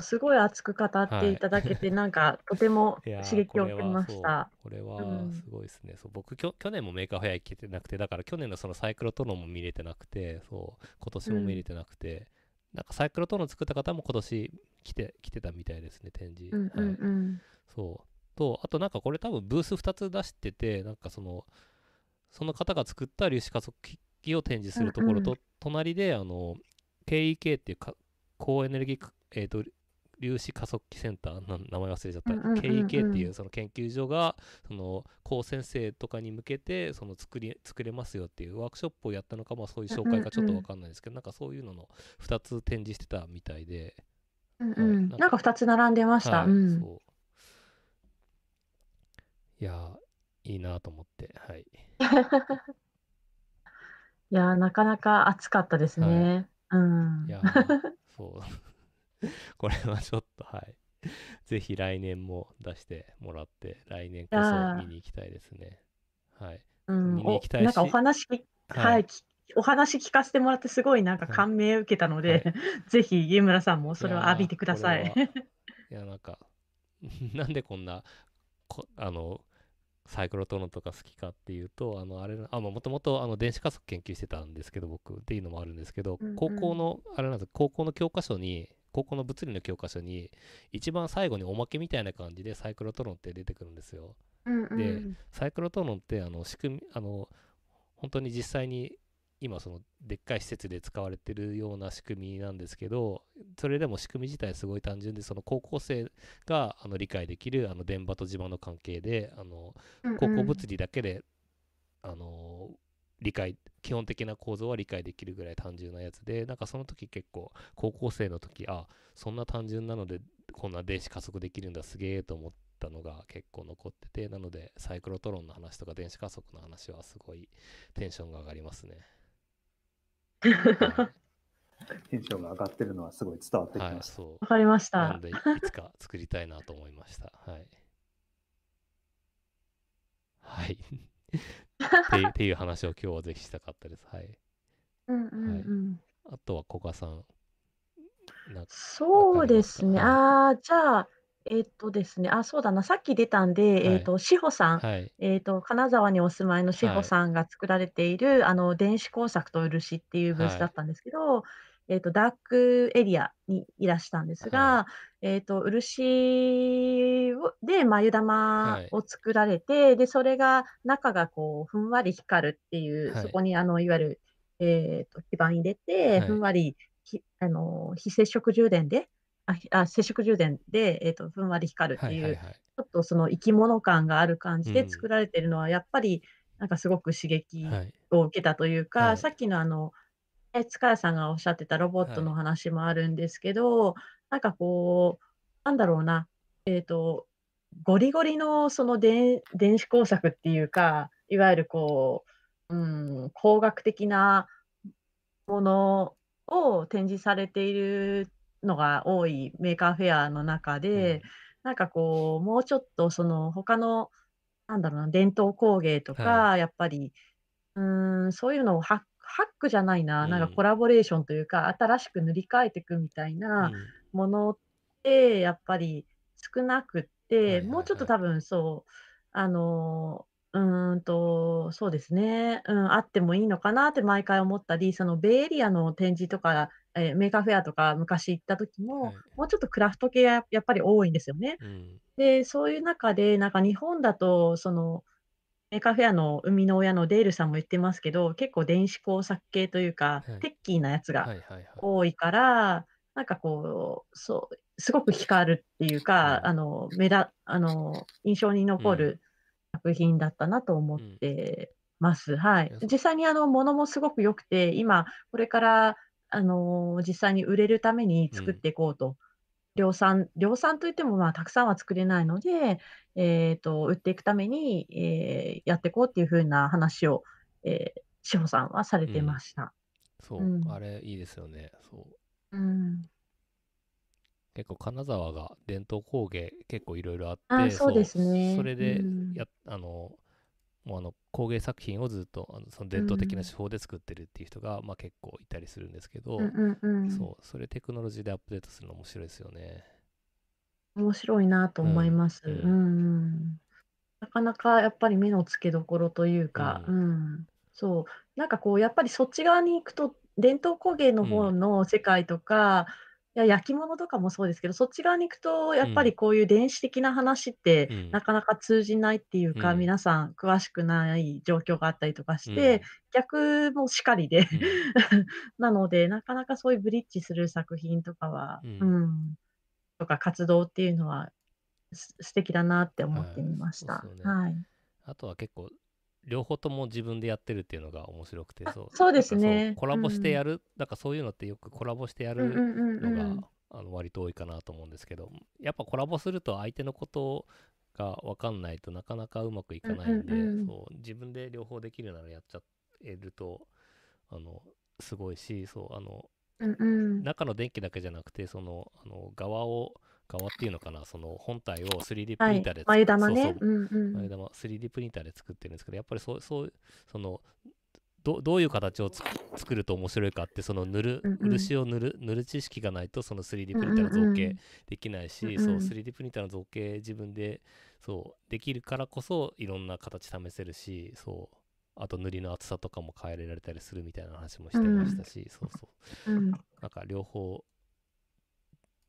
S3: すごい熱く語って
S1: はいい。
S3: ただけて、なんかとても 刺激を受けました。
S1: これ
S3: う
S1: は
S3: ん。
S1: すごいですね。そう、僕、きょ去年も Maker Faire 行けてなくて、だから去年のそのサイクロトロンも見れてなくて、そう、今年
S3: うん。
S1: も見れてなくて、なんかサイクロトロン作った方も今年来て、来てたみたいですね、展示。
S3: うんうん
S1: はい。
S3: うん。
S1: そう。と、あとなんかこれ多分ブース2つ出してて、なんかその、その方が作った粒子加速器を展示す
S3: うんうん。
S1: るところと、隣で、あの、KEK っていうか高エネルギーか、えっと、粒子加速器センター、な名前忘れちゃった。
S3: うんうんうん
S1: KEK って
S3: う。
S1: いうんその研究所が、その高専生とかに向けて、その作り、作れますよっていうワークショップをやったのか、まあそういう紹
S3: うんうん
S1: 介かちょっと
S3: うん。
S1: わかんないですけど、なんかそういうのの2つ展示してたみたいで、
S3: うん
S1: はい、
S3: うん。
S1: なんか、
S3: なんか2つ並んでました。
S1: はい、
S3: うん。
S1: そう。いやー、いいなと思って、はい。
S3: いやー、なかなか熱かったです
S1: はい。
S3: ね。う
S1: い
S3: ん。
S1: やー、そう。これはちょっと、はい。ぜひ来年も出してもらって、来年
S3: い
S1: こそ見に行きたいですね。はい。
S3: うん、
S1: 見に行き
S3: お、なんかお話き
S1: は
S3: はい、お話聞かせてもらってすごいなんか
S1: はい、
S3: 感銘を受けたの
S1: はい。
S3: で、ぜひ家村さんも
S1: い
S3: それを浴びてくださ。
S1: いいや、なんか、なんでこんな、こ、あの、サイクロトロンとか好きかっていうと、あの、あれな、あ、まあ、もともと、あの、電子加速研究してたんですけど、僕、っていうのもあるんですけど、
S3: うん
S1: 高
S3: うん。
S1: 校の、あれなんです、高校の教科書に、高校の物理の教科書に、一番最後におまけみたいな感じでサイクロトロンって出てくるんですよ。
S3: うんう
S1: で、
S3: ん。
S1: サイクロトロンって、あの、仕組み、あの、本当に実際に今そのでっかい施設で使われてるような仕組みなんですけどそれでも仕組み自体すごい単純でその高校生があの理解できるあの電波と磁場の関係であの
S3: うん
S1: 高校
S3: うん。
S1: 物理だけであの理解基本的な構造は理解できるぐらい単純なやつでなんかその時結構高校生の時あそんな単純なのでこんな電子加速できるんだすげえと思ったのが結構残っててなのでサイクロトロンの話とか電子加速の話はすごいテンションが上がりますね。はい、
S2: テンションが上がってるのはすごい伝わってき
S1: はい、
S2: ました。
S1: そ
S3: わかりまし
S1: う。な
S3: た。
S1: のでいいつか作りたいなと思いました。はい。はい。っていうっていう話を今日はぜひしたかったです。はい。
S3: うんうん
S1: はい。
S3: うん。
S1: あとは古賀さん、
S3: そうですね。
S1: はい。
S3: ああ、じゃあ、えっとですね、あ、そうだな、さっき出たんで、
S1: はい。
S3: えっと、志保さん、
S1: はい。
S3: えっと、金沢にお住まいの志保
S1: はい。
S3: さんが作られている、あの、電子工作と漆っていうブース
S1: はい。
S3: だったんですけど、えっと、ダークエリアにいらしたんです
S1: はい。
S3: が、えっと、漆をで眉玉
S1: はい。
S3: を作られて、で、それが、中がこう、ふんわり光るっていう、
S1: はい。
S3: そこにあの、いわゆる、えっと、基板入れて、
S1: はい。
S3: ふんわり、ひあの、非接触充電で、あひあ接触充電で、えー、とふんわり光るっていう、
S1: はいはいはい。
S3: ちょっとその生き物感がある感じ
S1: うん
S3: で作られてるのは、やっぱりなんかすごく刺激
S1: はい。
S3: を受けたというか、
S1: はい
S3: さっきのあの、え塚谷さんがおっしゃってたロボットの話もあるんですけど、なんかこう、なんだろうな、えっ、と、ゴリゴリのその電電子工作っていうか、いわゆるこう、うん、工学的なものを展示されているのが多い Maker Faire の中で、なんかこう、もうちょっとその他の、なんだろうな、伝統工芸とか、
S1: は
S3: やっぱり、うーん、そういうのをハッハックじゃないな、なんか
S1: うん
S3: コラボレーションというか、新しく塗り替えていくみたい
S1: うん。
S3: なものって、やっぱり少なくっ
S1: はい
S3: て、
S1: はい。
S3: もうちょっと
S1: はい
S3: 多分そう、あの、うーんと、そうですね、うん、あってもいいのかなって毎回思ったり、そのベイエリアの展示とか、え、 Maker Faire とか昔行った時も、
S1: はい。
S3: もうちょっとクラフト系がやっぱり多いんですよね。
S1: うん。
S3: で、そういう中で、なんか日本だと、その、 Maker Faire の生みの親のデールさんも言ってますけど、結構電子工作系というか、
S1: はい
S3: テッキーなやつが
S1: はいはいはい。
S3: 多いから、なんかこう、そう、すごく光るっていうか、
S1: うん
S3: あの、目だあの、印象に残
S1: うん
S3: る作品だったなと思ってます。はい
S1: いや。そう
S3: 実際にあの、ものもすごく良くて、今これから、あの、実際に売れるために作っていこうと。量産量産といっても、まあ、たくさんは作れないので、えっと、売っていくために、えーやっていこうっていう風な話を、えー志保さんはされてました。
S1: そう、
S3: うん
S1: あれいいですよね。そう。
S3: うん。
S1: 結構金沢が伝統工芸結構いろいろあって
S3: あそうですね
S1: それで
S3: うん
S1: や、あのもうあの工芸作品をずっとあのその伝統的な手法で作ってるっていう人が、まあ、結構いたりするんですけど、
S3: うんうんうん。
S1: そうそれテクノロジーでアップデートするの面白いですよね。
S3: 面白いなと思います。
S1: う
S3: うんんうん。なかなかやっぱり目の付けどころというか、
S1: う
S3: うん。そう、なんかこうやっぱりそっち側に行くと、伝統工芸の方の世界とか、いや焼き物とかもそうですけど、そっち側に行くとやっぱりこういう電子的な話って
S1: うん。
S3: なかなか通じないっていうか、
S1: うん。
S3: 皆さん詳しくない状況があったりとかし
S1: うん。
S3: て、逆もしかりで、
S1: うん。
S3: なので、なかなかそういうブリッジする作品とかは、
S1: う
S3: うんん、とか活動っていうのは、す素敵だなって思って
S1: はい
S3: みました。はい。
S1: あとは結構両方とも自分でやってるっていうのが面白くて
S3: あ
S1: そう
S3: そうですね
S1: コラボしてやる、なんかそういうのってよくコラボしてやるのが、
S3: ん。
S1: あの割と多いかなと思うんですけどやっぱコラボすると相手のことが分かんないとなかなかうまくいかないんで、
S3: うんうんうん
S1: そう自分で両方できるならやっちゃえるとあのすごいしそうあの
S3: うんうん。
S1: 中の電気だけじゃなくてそのあの側を側っていうのかなその本体を 3D プ
S3: はい
S1: リンターで、。
S3: 眉玉ね。
S1: そうそう
S3: うんうん。
S1: 前玉 3D プリンターで作ってるんですけどやっぱりそうそうそのどどういう形を作ると面白いかってその塗る、
S3: うんうん
S1: 漆を塗る塗る知識がないとその 3D プリンターの造形
S3: うんうんうん
S1: できないし、
S3: うんうん
S1: そう 3D プリンターの造形自分でそうできるからこそいろんな形試せるしそうあと塗りの厚さとかも変えられたりするみたいな話もしてましたし、そうそう
S3: うん。
S1: なんか両方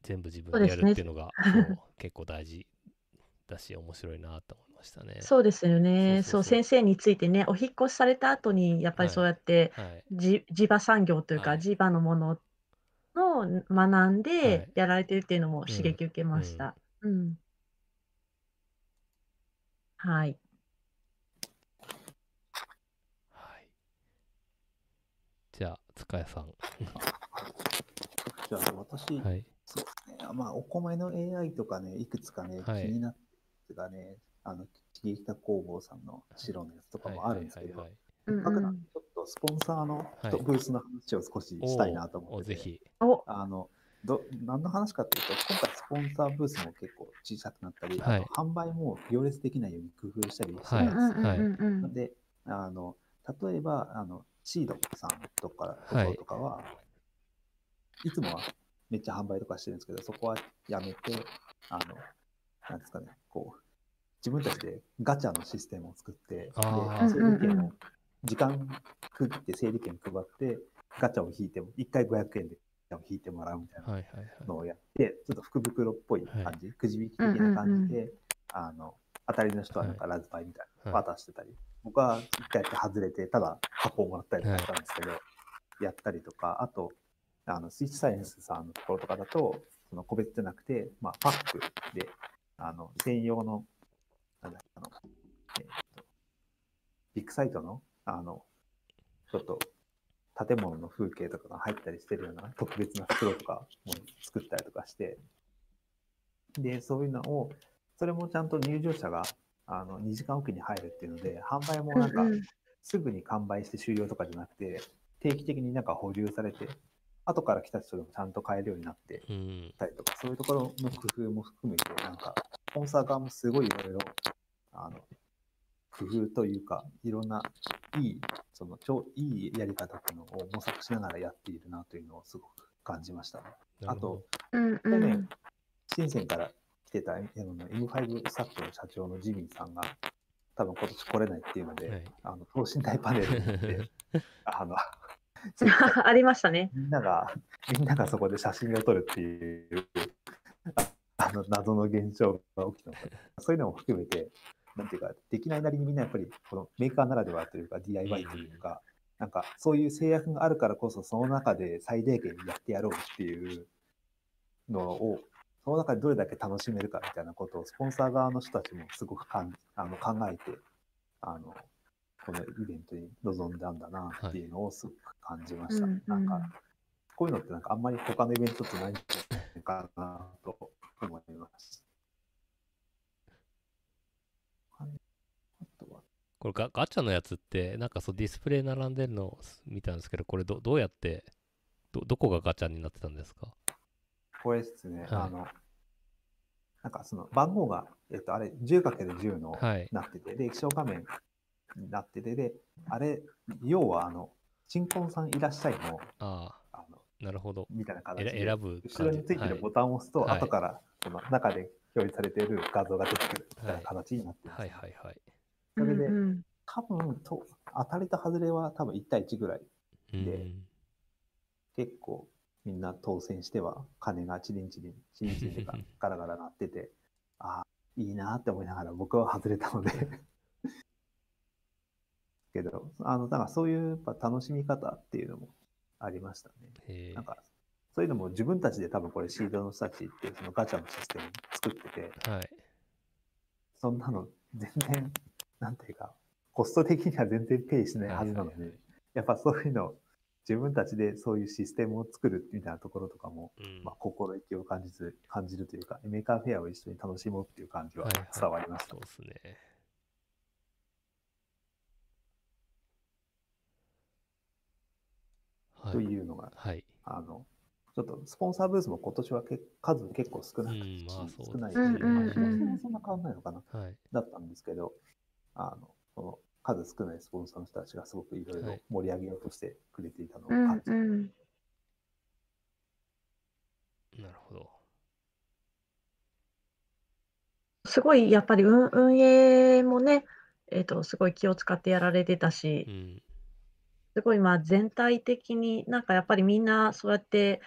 S1: 全部自分
S3: で
S1: やるっていうのが そう結構大事だし面白いなと思いましたね。
S3: そうですよね。そうう、
S1: そそうそう
S3: 先生についてね、お引っ越しされた後に、やっぱり
S1: はい
S3: そうやって、
S1: はい
S3: じ地場産業というか、
S1: はい
S3: 地場のものの学ん
S1: は
S3: で
S1: い
S3: やられてるっていうのも刺激受けまし
S1: うん
S3: た。うん。はい。
S1: はい。じゃあ、塚谷さん。
S2: じゃあ私、
S1: はい。
S2: そうですね。まあ、お米の AI とかね、いくつかね、
S1: はい。
S2: 気になってがね、あの、切北工房さんの白のやつとかもあるんですけど、
S1: はいはい
S3: うん。
S2: せっかくなん
S3: うん
S2: でちょっとスポンサーの
S1: はい。
S2: ブースの話を少ししたいなと
S1: お
S2: 思ってて、
S1: おぜひ。
S3: お、
S2: あの、ど何の話かっていうと、今回スポンサーブースも結構小さくなったり、
S1: はい。
S2: あと販売も行列できないように工夫したりして
S1: はい
S2: るんですよ。
S1: はい。
S2: で、あの、例えば、あの、シードさんとか、と
S1: はい。
S2: ころとかは、い、つもはめっちゃ販売とかしてるんですけど、そこはやめて、あの、なんですかね、こう、自分たちでガチャのシステムを作って、で、整理券を、時間区切って整理券配って、ガチャを引いても、1回500円でガチャを引いてもらうみたいな
S1: はいはいはい。
S2: のをやって、ちょっと福袋っぽい感じ、くじ引き的な感じで、あの、当たりの人はなんかラズパイみたいな渡してたり、僕は一回やって外れて、ただ箱をもらったりとかしたんですけど、やったりとか、あと、あの、スイッチサイエンスさんのところとかだと、その個別じゃなくて、まあ、パックで、あの、専用の、なんだあの、えっと、ビッグサイトの、あの、ちょっと、建物の風景とかが入ったりしてるような特別な袋とかも作ったりとかして、で、そういうのを、それもちゃんと入場者があの2時間おきに入るっていうので、販売もなんかすぐに完売して終了とかじゃなくて、定期的になんか保留されて、後から来た人でもちゃんと買えるようになって
S1: うん。
S2: たりとか、そういうところの工夫も含めて、なんか、スポンサー側もすごいいろいろ、あの、工夫というか、いろんないい、その、超いいやり方っていうのを模索しながらやっているなというのをすごく感じましたね。あと、去年
S3: ん、
S2: 深センから来てたあの M5 スタッフの社長のジミーさんが、多分今年来れないっていうので、
S1: はい
S2: あの等身大パネルを持って、あの、
S3: ありましたね。
S2: みんなが、みんながそこで写真を撮るっていう、ああの謎の現象が起きたのかそういうのも含めて、なんていうか、できないなりにみんなやっぱり、このメーカーならではというか、DIY というか、なんかそういう制約があるからこそ、その中で最低限やってやろうっていうのを、その中でどれだけ楽しめるかみたいなことを、スポンサー側の人たちもすごくかんあの考えて、あの、このイベントに臨んだんだなっていうのをすごく感じました。
S3: うん
S2: なんか
S3: うん、
S2: こういうのってなんかあんまり他のイベントってないんじゃないかなと思います。あとは、
S1: これガガチャのやつって、なんかそうディスプレイ並んでるの見たんですけど、これどどうやって、ど、どこがガチャになってたんですか？
S2: これですね、
S1: はい
S2: あの、なんかその番号が、えっと、あれ 10×10 の
S1: はい。
S2: なってて、で、液晶画面になってて、で、あれ、要はあの、新婚さんいらっしゃいの、
S1: あ
S2: あ
S1: なるほど。
S2: みたいな
S1: え
S2: 形で、
S1: ら選ぶ
S2: 後ろについてるボタンを押すと、
S1: はい。
S2: 後からその中で表示されている画像が出てくるみたいな
S1: はい。
S2: 形になってます、
S1: はいはいはい。
S2: それで多分と、当たりと外れは多分1対1ぐらい。
S1: うん。
S2: で結構みんな当選しては金がチリンチリン、チリンチリンとか ガラガラなってて、ああ、いいなって思いながら僕は外れたのでけど、あの、だからそういうやっぱ楽しみ方っていうのもありましたね。なんか、そういうのも自分たちで多分これ Seeed の人たちってそのガチャのシステム作ってて、
S1: はい。
S2: そんなの全然、なんていうか、コスト的には全然ペイしないはずなので、
S1: はいはいはい
S2: やっぱそういうのを自分たちでそういうシステムを作るみたいなところとかも、
S1: うん
S2: まあ、心意気を感じず感じるというか、 Maker Faire を一緒に楽しもうっていう感じは
S1: はいはい
S2: 伝わりました。
S1: そうですね。はい。
S2: というのが、
S1: はい。
S2: あの、ちょっとスポンサーブースも今年はけ数結構少なくて、
S1: うんまあ
S2: 少ないし、
S3: うんうんうん
S2: まあ東京もそんな変わんないのかな、
S1: はい。
S2: だったんですけど、あの、この数少ないスポンサーの人たちがすごくいろいろ
S1: はい
S2: 盛り上げようとしてくれていたのを
S3: うん
S2: 感じ
S3: うん
S1: なるほど。
S3: すごいやっぱり運運営もね、えっと、すごい気を使ってやられてたし
S1: う、ん。
S3: すごいまあ全体的になんかやっぱりみんなそうやって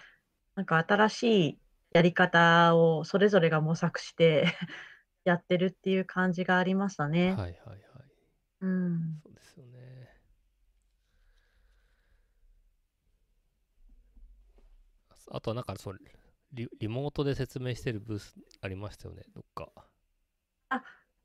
S3: なんか新しいやり方をそれぞれが模索して やってるっていう感じがありました
S1: はい
S3: ね。
S1: はいはい。
S3: うん。
S1: そうですよね。あとはなんかそのリ、リモートで説明してるブースありましたよね、どっか。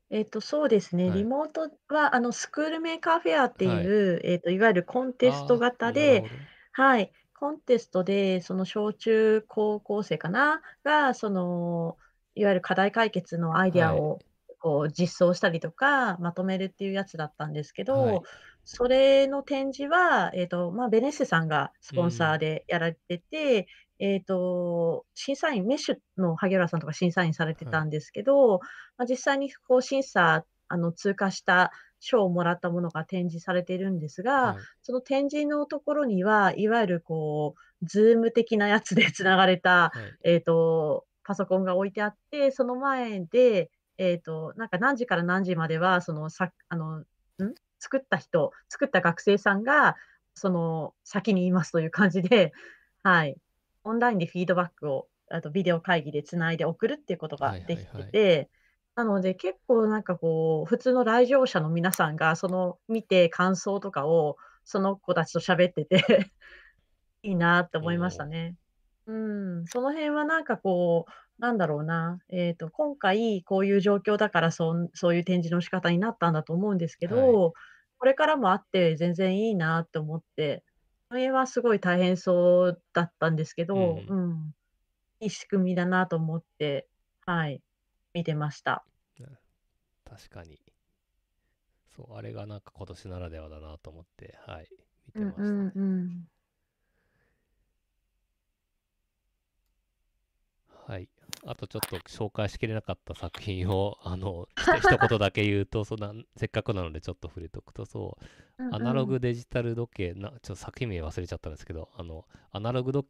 S3: えっと、そうですね、
S1: はい。
S3: リモートはあの School Maker Faire って
S1: はい。
S3: いう、えっと、いわゆるコンテスト型で、はい、コンテストで、その小中高校生かな、が、その、いわゆる課題解決のアイデア
S1: はい。
S3: をこう実装したりとか、まとめるっていうやつだったんですけど、
S1: はい。
S3: それの展示は、えっと、まあ、ベネッセさんがスポンサ
S1: うん。
S3: ーでやられてて、えっと、審査員、メッシュの萩原さんとか審査員されてたんですけど、まあ、実際にこう審査、あの、通過した賞をもらったものが展示されているんですが、
S1: はい。
S3: その展示のところには、いわゆるこう、ズーム的なやつでつながれた、
S1: はい。
S3: えっと、パソコンが置いてあって、その前で、えっと、なんか何時から何時までは、その、さあの、ん？作った人、作った学生さんが、その、先にいますという感じで、はい。オンラインでフィードバックを、あとビデオ会議でつないで送るっていうことが
S1: はいはい
S3: でき
S1: はい
S3: てて、なので結構なんかこう、普通の来場者の皆さんが、その見て感想とかを、その子たちと喋ってて いいなって思いましたね。うん、その辺はなんかこう、なんだろうな、えっと、今回こういう状況だから、そんそういう展示の仕方になったんだと思うんですけ
S1: はい。
S3: ど、これからもあって全然いいなって思って、それはすごい大変そうだったんですけ
S1: う。
S3: ど、うんん、いい仕組みだなと思って、はい、見てました。
S1: な確かに。そう、あれがなんか今年ならではだなと思って、はい、見
S3: うんう
S1: てましたね。
S3: んうん。
S1: はい。あとちょっと紹介しきれなかった作品を、あの、一言だけ言うと、そんな、せっかくなのでちょっと触れとくと、そう、
S3: うん
S1: アナロ
S3: うん。
S1: グデジタル時計、な、ちょっと作品名忘れちゃったんですけど、あの、アナログ時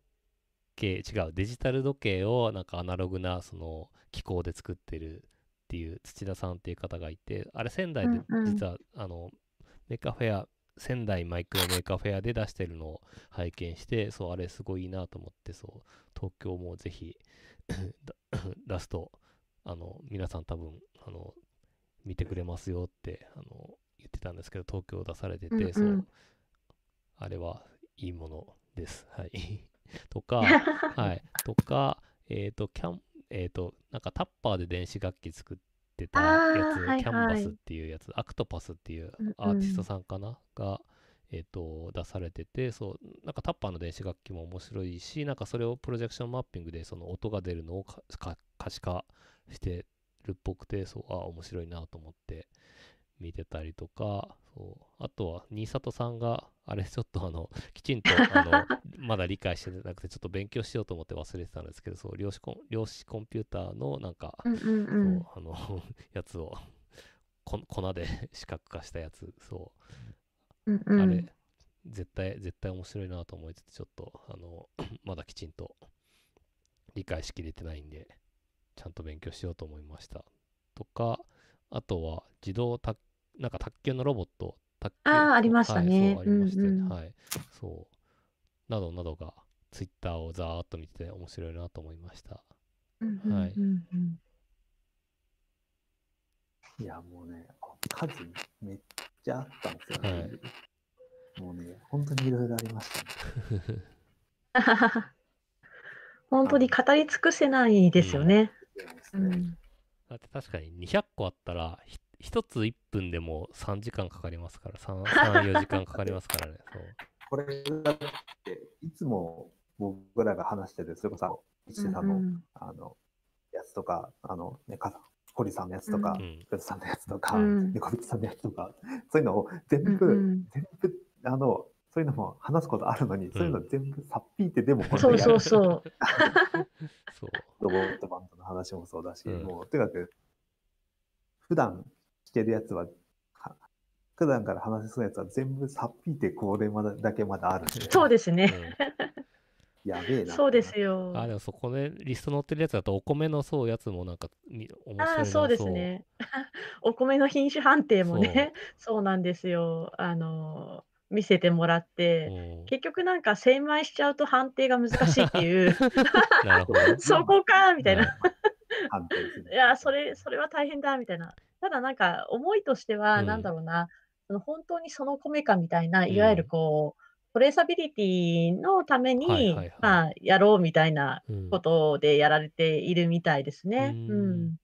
S1: 計、違う、デジタル時計をなんかアナログな、その、機構で作ってるっていう土田さんっていう方がいて、あれ仙台で
S3: うんうん。
S1: 実は、あの、 Maker Faire、仙台 Micro Maker Faire で出してるのを拝見して、そう、あれすごいいいなと思って、そう、東京もぜひだ出すと、あの、皆さん多分、あの、見てくれますよって、あの、言ってたんですけど、東京出されて
S3: うん
S1: て、そうう、
S3: ん。
S1: あれはいいものです。はい。とか、はい。とか、えっと、キャン、えっと、なんかタッパーで電子楽器作ってたやつ、
S3: はい
S1: キャンバスっ
S3: はい。
S1: ていうやつ、アクトパスっていう
S3: うん
S1: アーティスト
S3: うん。
S1: さんかな？が、えっと、出されてて、そう、なんかタッパーの電子楽器も面白いし、なんかそれをプロジェクションマッピングでその音が出るのを可視化してるっぽくて、そう、あ、面白いなと思って見てたりとか、そう、あとは、新里さんが、あれ、ちょっとあの、きちんと、あの、まだ理解してなくて、ちょっと勉強しようと思って忘れてたんですけど、そう、量子コン、量子コンピューターの、なんか、
S3: うんうんう。
S1: そうんあの、やつを、こ粉で 視覚化したやつ、そう、
S3: うんうん。
S1: あれ、絶対、絶対面白いなと思いつつ、ちょっと、あの、まだきちんと理解しきれてないんで、ちゃんと勉強しようと思いました。とか、あとは、自動卓、なんか卓球のロボット、卓球、
S3: ああ、ありました
S1: はい、そう、
S3: ね。
S1: あ
S3: うん
S1: りましたよね。
S3: うん。
S1: はい。そう。などなどが、ツイッターをざーっと見てて面白いなと思いました。
S3: うんう
S1: はい。
S3: んうんうん。
S2: いや、もうね、数めっちゃあったんですよ
S1: はい。
S2: ね。もうね、本当にいろいろありましたね。
S3: 本当に語り尽くせないです
S1: うん。
S3: よね。
S1: だって確かに200個あったら、ひ一つ1分でも3時間かかりますから、3、3、4時間かかりますからね。そう。
S2: これだって、いつも僕らが話してる、それこそ、一
S3: うん
S2: 瀬さんの、
S3: うん。
S2: あの、やつとか、あの、ね、か堀さんのやつとか、
S3: うん。
S1: うん。
S2: ヨトさんのやつと
S3: う
S2: か、
S3: ん。
S2: 猫口さんのやつとか、そういうのを全
S3: うんう
S2: 部、
S3: ん。
S2: 全部、あの、そういうのも話すことあるのに、そういうの
S1: うん。
S2: 全部さっぴいてでもこ
S3: そう。そうそう。
S1: そう。
S2: ロボットバンドの話もそうだし、
S1: うん。
S2: もうとにかく普段聞けるやつは、は普段から話せそうなやつは全部さっぴいてこれまだだけまだあるん
S3: そう
S2: で、
S3: ですね。
S1: うん。
S2: やべえな
S3: そうです
S2: ってなって。
S1: あ、
S3: よ。
S1: でもそこでリスト載ってるやつだと、お米のそうやつもなんか、み面
S3: ああ、
S1: 白いな、
S3: そうです
S1: そ
S3: ね。お米の品種判定もね、そう なんですよ。あの、見せてもらっ
S1: う。
S3: て、
S1: うん。
S3: 結局なんか精米しちゃうと判定が難しいっていう、
S1: なるほどね。
S3: そこかみたいな。
S1: はい。
S2: 判定する
S3: いや。それ、それは大変だみたいな。ただなんか思いとして
S1: う
S3: は、なんだ
S1: ん。
S3: ろうな、その本当にその米かみたいな、
S1: う
S3: いわゆる
S1: ん。
S3: こう、トレーサビリティのため
S1: はいは
S3: に、
S1: いはい。
S3: まあ、やろうみたいな
S1: うん。
S3: ことでやられているみたいです
S1: う
S3: ね。う
S1: ーん。
S3: ん。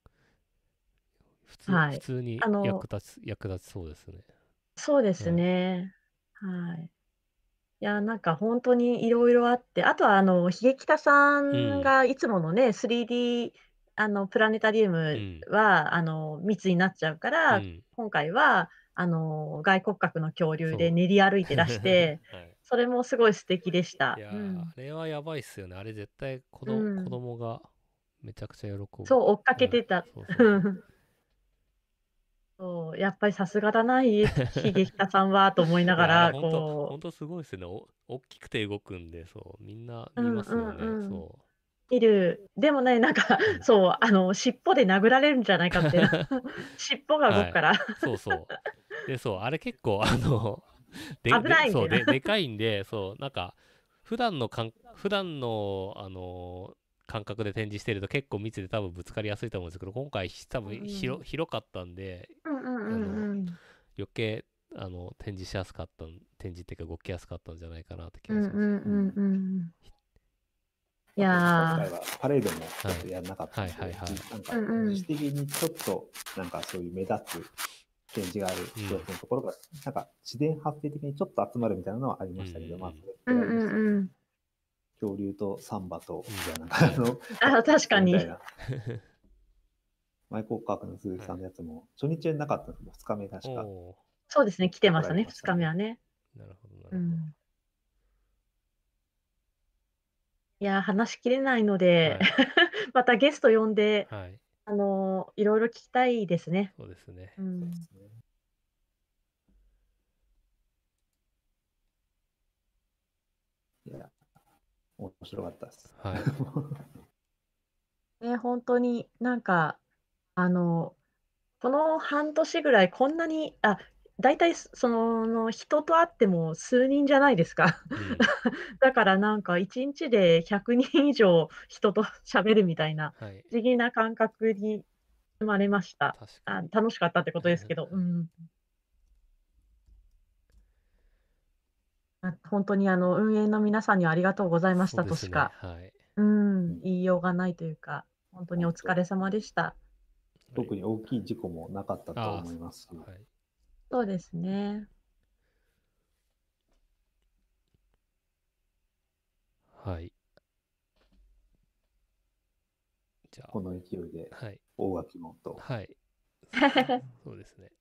S1: 普通、普
S3: はい。
S1: 通に役立つ、役立ちそうですね。
S3: そうです
S1: はい。
S3: ね。はい。いや、なんか本当にいろいろあって、あとはあの、秀北さ
S1: うんん。
S3: がいつものね、3D あの、プラネタリウ
S1: う
S3: ム
S1: ん。
S3: は、あの、密になっちゃうか
S1: う
S3: ら、
S1: ん。
S3: 今回は、あの、外骨格の恐竜で
S1: そ
S3: 練り歩いて出し
S1: う。
S3: て、
S1: はい。
S3: それもすごい素敵でし
S1: い
S3: た。
S1: やー、
S3: うん。
S1: あれはやばいっすよね。あれ絶対子
S3: う
S1: ど、子
S3: ん。
S1: 供がめちゃくちゃ喜ぶ。
S3: そう、追っか
S1: うん。
S3: けてた。
S1: そうそうそう。
S3: そう、やっぱりさすがだな、ひ秀北さんはと思いないがら、こ
S1: んとすごいっすよね。お、大きくて動くんで、そう、みんな
S3: う、う
S1: 見
S3: んう
S1: ますよね。
S3: んうん。
S1: そ
S3: いる。でもね、なんか、
S1: う。うん。
S3: そう、あの、尻尾で殴られるんじゃないかみたいな。尻尾が動
S1: はい。
S3: くから
S1: そうそう。で、そう、あれ結構、あの、で、
S3: 危な
S1: で、そう。で、でかいんで、そう、なんか、普段のかん、普段の、あの感覚で展示してると結構密で多分ぶつかりやすいと思うんですけど、今回ひ多
S3: う
S1: 分広、
S3: ん。
S1: 広かったんで、
S3: うんうん
S1: あ
S3: うん
S1: の、
S3: うん。
S1: 余計、あの、展示しやすかったん、展示っていうか動きやすかったんじゃないかなって気
S3: うん
S1: がします。
S3: うんうんうん。いや
S2: 今
S3: ー
S2: 回はパレードもちょっとやらなかったので、
S1: はいはいはいはい
S2: なんか
S3: うんうん
S2: 自主的にちょっとなんかそういう目立つ展示がある一つのところが、なんか自然発生的にちょっと集まるみたいなのはありましたけど、
S1: うん
S2: まあ
S3: うんうんうん。
S2: 恐竜とサンバとみたいな感じの
S3: あ、確かに
S2: マイコーカークの鈴木さんのやつも初日はなかったんですけど、2日目確か。
S1: お
S3: そうですね、来てましたね、2
S2: 来られましたね
S3: 日目はね。
S1: ーなるほどなるほど。
S3: うん。いやー、話しきれないので、またゲスト呼んで、
S1: はい、はい、
S3: あのーいろいろ聞きたいですね。
S1: そうですね
S3: う。ん。
S2: いや、面白かったです。
S1: はい。
S3: ね、本当になんか、あの、この半年ぐらいこんなに、あ、大体その人と会っても数人じゃないですか。
S1: うん
S3: だからなんか一日で100人以上人と喋るみたいな
S1: はい。
S3: 不思議な感覚に包まれました。
S1: 確かに。
S3: あ楽しかったってことですけど、うん。あ本当にあの運営の皆さんにはありがとうございましたとしか、
S1: そうね
S3: うん、言いようがないというか、本当にお疲れ様でした。
S1: はい。
S2: 特に大きい事故もなかったと思いますし、
S1: はい。
S3: そうですね。
S1: はい。じゃ
S2: この勢いで
S1: あ、はい。
S2: 大垣門と、
S1: はい。そうですね。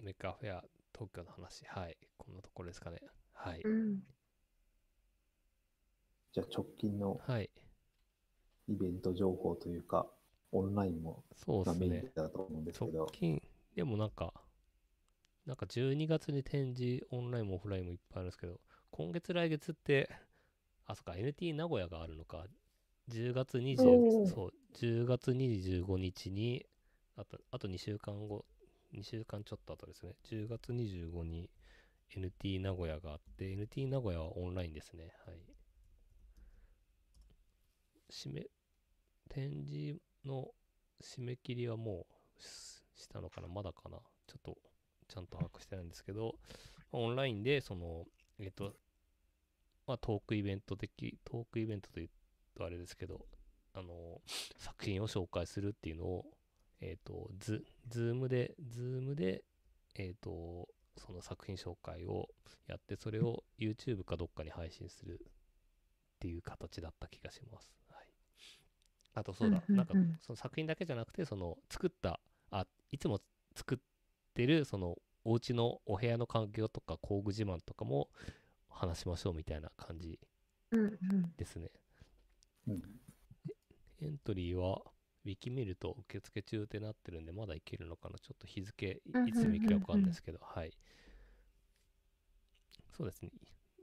S1: メカフェア東京の話。はい。こんなところですかね。はい。
S3: うん、
S2: じゃあ直近の
S1: はい。
S2: イベント情報というか、オンラインも
S1: そうです
S2: がメイン
S1: ね。
S2: だと思うんですけど
S1: 直、近、でもなんか、なんか12月に展示、オンラインもオフラインもいっぱいあるんですけど、今月来月って、あ、そっか、NT 名古屋があるのか、10月
S3: お
S1: 20、
S3: ー
S1: そう、10月25日に、あと、あと2週間後、2週間ちょっと後ですね、10月25に NT 名古屋があって、NT 名古屋はオンラインですね、はい。締め、展示の締め切りはもうししたのかな？まだかな？ちょっとちゃんと把握してないんですけど、オンラインでその、えっ、と、まあトークイベント的、トークイベントというとあれですけど、あの、作品を紹介するっていうのを、えっ、と、ズ、 Zoom で、 Zoom で、えっ、と、その作品紹介をやって、それを YouTube かどっかに配信するっていう形だった気がします。はい。あとそうだ、なんか
S3: うん
S1: その作品だけじゃなくて、その作った、あ、いつも作ってる、そのお家のお部屋の環境とか工具自慢とかも話しましょうみたいな感じ
S3: うんうん
S1: ですね。
S2: うん
S1: エントリーは、ウィキ見ると受付中ってなってるんで、まだいけるのかな？ちょっと日付、
S3: うんうんうんうん
S1: いつでもいけるかわかんないですけど、はい。そうですね。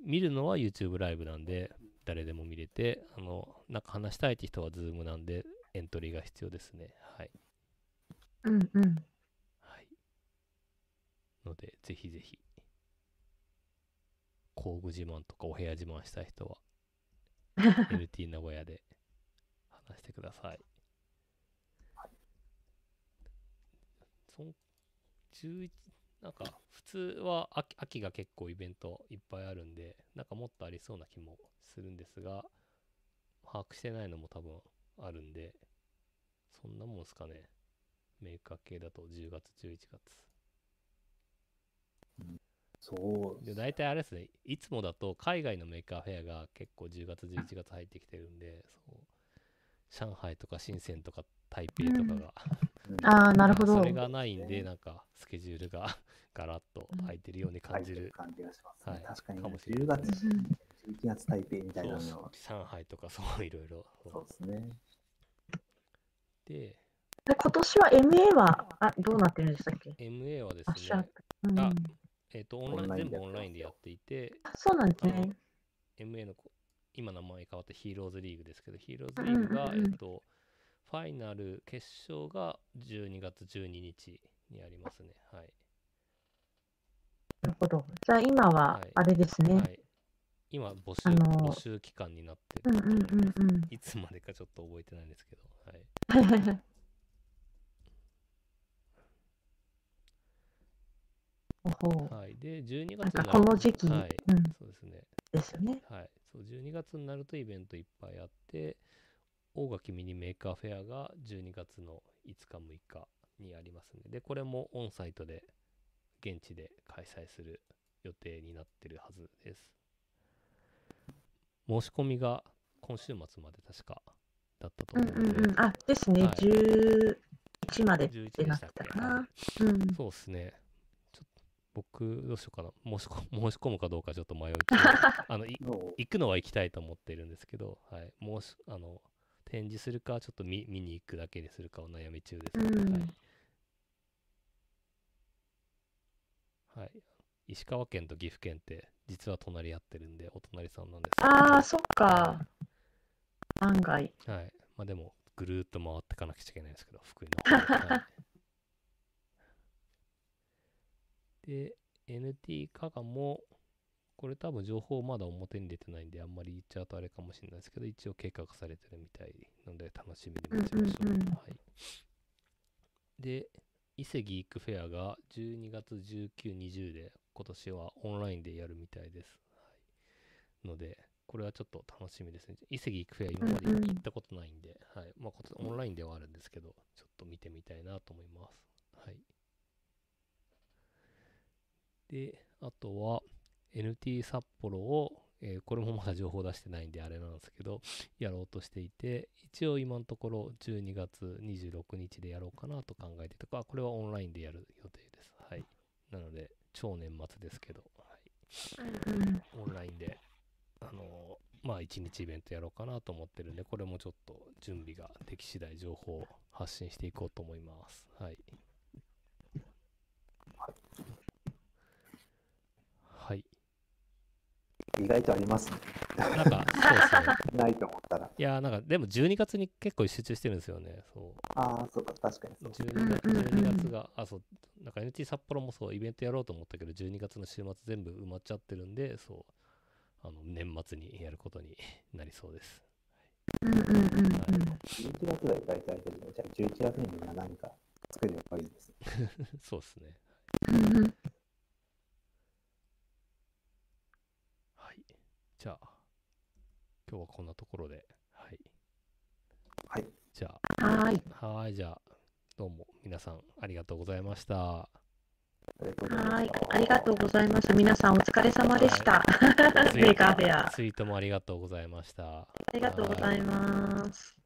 S1: 見るのは YouTube ライブなんで、誰でも見れて、あの、なんか話したいって人は Zoom なんで、エントリーが必要ですね。はい。
S3: うんうん
S1: はい。ので、ぜひぜひ、工具自慢とかお部屋自慢したい人は、LT 名古屋で話してください。そん11なんか普通は秋秋が結構イベントいっぱいあるんで、なんかもっとありそうな気もするんですが、把握してないのも多分あるんで、そんなもんすかね。メーカー系だと10月、11月。
S2: そう
S1: で、大体あれですね、いつもだと海外の Maker Faire が結構10月、11月入ってきてるんで、そう、上海とか深センとか台北とかが、
S3: ああ、なるほど。
S1: それがないんで、なんかスケジュールが ガラッと空いてるように感じる。
S2: 感じがしますね。
S1: はい。
S2: 確かに、
S1: かもしれ
S2: 10
S1: ない。
S2: 月、
S3: うん。
S2: 11月台北みたいなのは、
S1: 上海とかそういろいろ。
S2: そうですね。
S1: で、
S3: で今年は MA はあどうなってるんでしたっけ
S1: ？MA はですね、
S3: プ。うん、
S1: あ
S3: あ
S1: えっ、と、オンライン、全部オンラインでやっていて、
S3: そうなんですね。
S1: MA のこ今名前変わってヒーローズリーグですけど、ヒーローズリーグが、えっと、ファイナル決勝が12月12日にありますね。はい。
S3: なるほど。じゃあ今は
S1: はい
S3: あれですね。
S1: はい、今募集、
S3: あのー
S1: 募集期間になって
S3: うんうん。うんうん。
S1: いつまでかちょっと覚えてないんですけど、はい。
S3: ほほう
S1: はい、で、12月に
S3: なこの時期、
S1: はい、
S3: うん、
S1: そうですね。
S3: ですよね。
S1: はい。そう、12月になるとイベントいっぱいあって、大垣 Mini Maker Faire が12月の5日、6日にありますんで、で、これもオンサイトで、現地で開催する予定になってるはずです。申し込みが今週末まで確かだったと
S3: うん
S1: 思うので、
S3: うんうん。あ、ですね。
S1: はい
S3: 11までっ
S1: 11
S3: てなっ
S1: た
S3: かな。
S1: はい
S3: うん。
S1: そうですね。僕、どうしようかな。申し込 申し込むかどうかちょっと迷う あの、行くのは行きたいと思ってるんですけど、はい。申し、あの、展示するか、ちょっと見見に行くだけにするかを悩み中です、
S3: うん
S1: はい。はい。石川県と岐阜県って、実は隣り合ってるんで、お隣さんなんですけど
S3: ああ、そっか。案外。
S1: はい。まあでも、ぐるーっと回ってかなくちゃいけないんですけど、福井の。はい、で、NT 加賀も、これ多分情報まだ表に出てないんで、あんまり言っちゃうとあれかもしれないですけど、一応計画されてるみたいなので、楽しみに待ちましょう。
S3: うんうんうん
S1: はい。で、伊勢ギークフェアが12月19、20で、今年はオンラインでやるみたいです。はい、ので、これはちょっと楽しみですね。伊勢ギークフェア今まで行ったことないんで、はい。まあ、オンラインではあるんですけど、ちょっと見てみたいなと思います。はい。で、あとは、NT 札幌を、えーこれもまだ情報出してないんであれなんですけど、やろうとしていて、一応今のところ12月26日でやろうかなと考えてとか、これはオンラインでやる予定です。はい。なので、超年末ですけど、はい。
S3: うん
S1: オンラインで、あのーまあ、一日イベントやろうかなと思ってるんで、これもちょっと準備ができ次第情報を発信していこうと思います。はい。はい。
S2: 意外とありますね。
S1: なんか、そうですね。
S2: ないと思ったら。
S1: いやー、なんか、でも12月に結構集中してるんですよね。そう。
S2: ああ、そうか、確かにそう。
S1: 12月
S3: うんうんうん
S1: 12月が、あ、そう、なんか NT 札幌もそう、イベントやろうと思ったけど、12月の週末全部埋まっちゃってるんで、そう、あの、年末にやることになりそうです。
S3: うんうんうんうん。
S2: 11月が意外と空いてるので、じゃあ11月にみんな何か作ればいいですね。
S1: そうですね。
S3: うんうん
S1: はい。じゃあ、今日はこんなところで、はい。
S2: はい。
S1: じゃ
S3: はーい。
S1: あ、はーい、じゃあ、どうも皆さんありがとうございました。
S2: ありがとうございま
S3: はーい。ありがとうございました。皆さんお疲れ様でした。Maker Faire。
S1: ツイートもありがとうございました。
S3: ありがとうございます。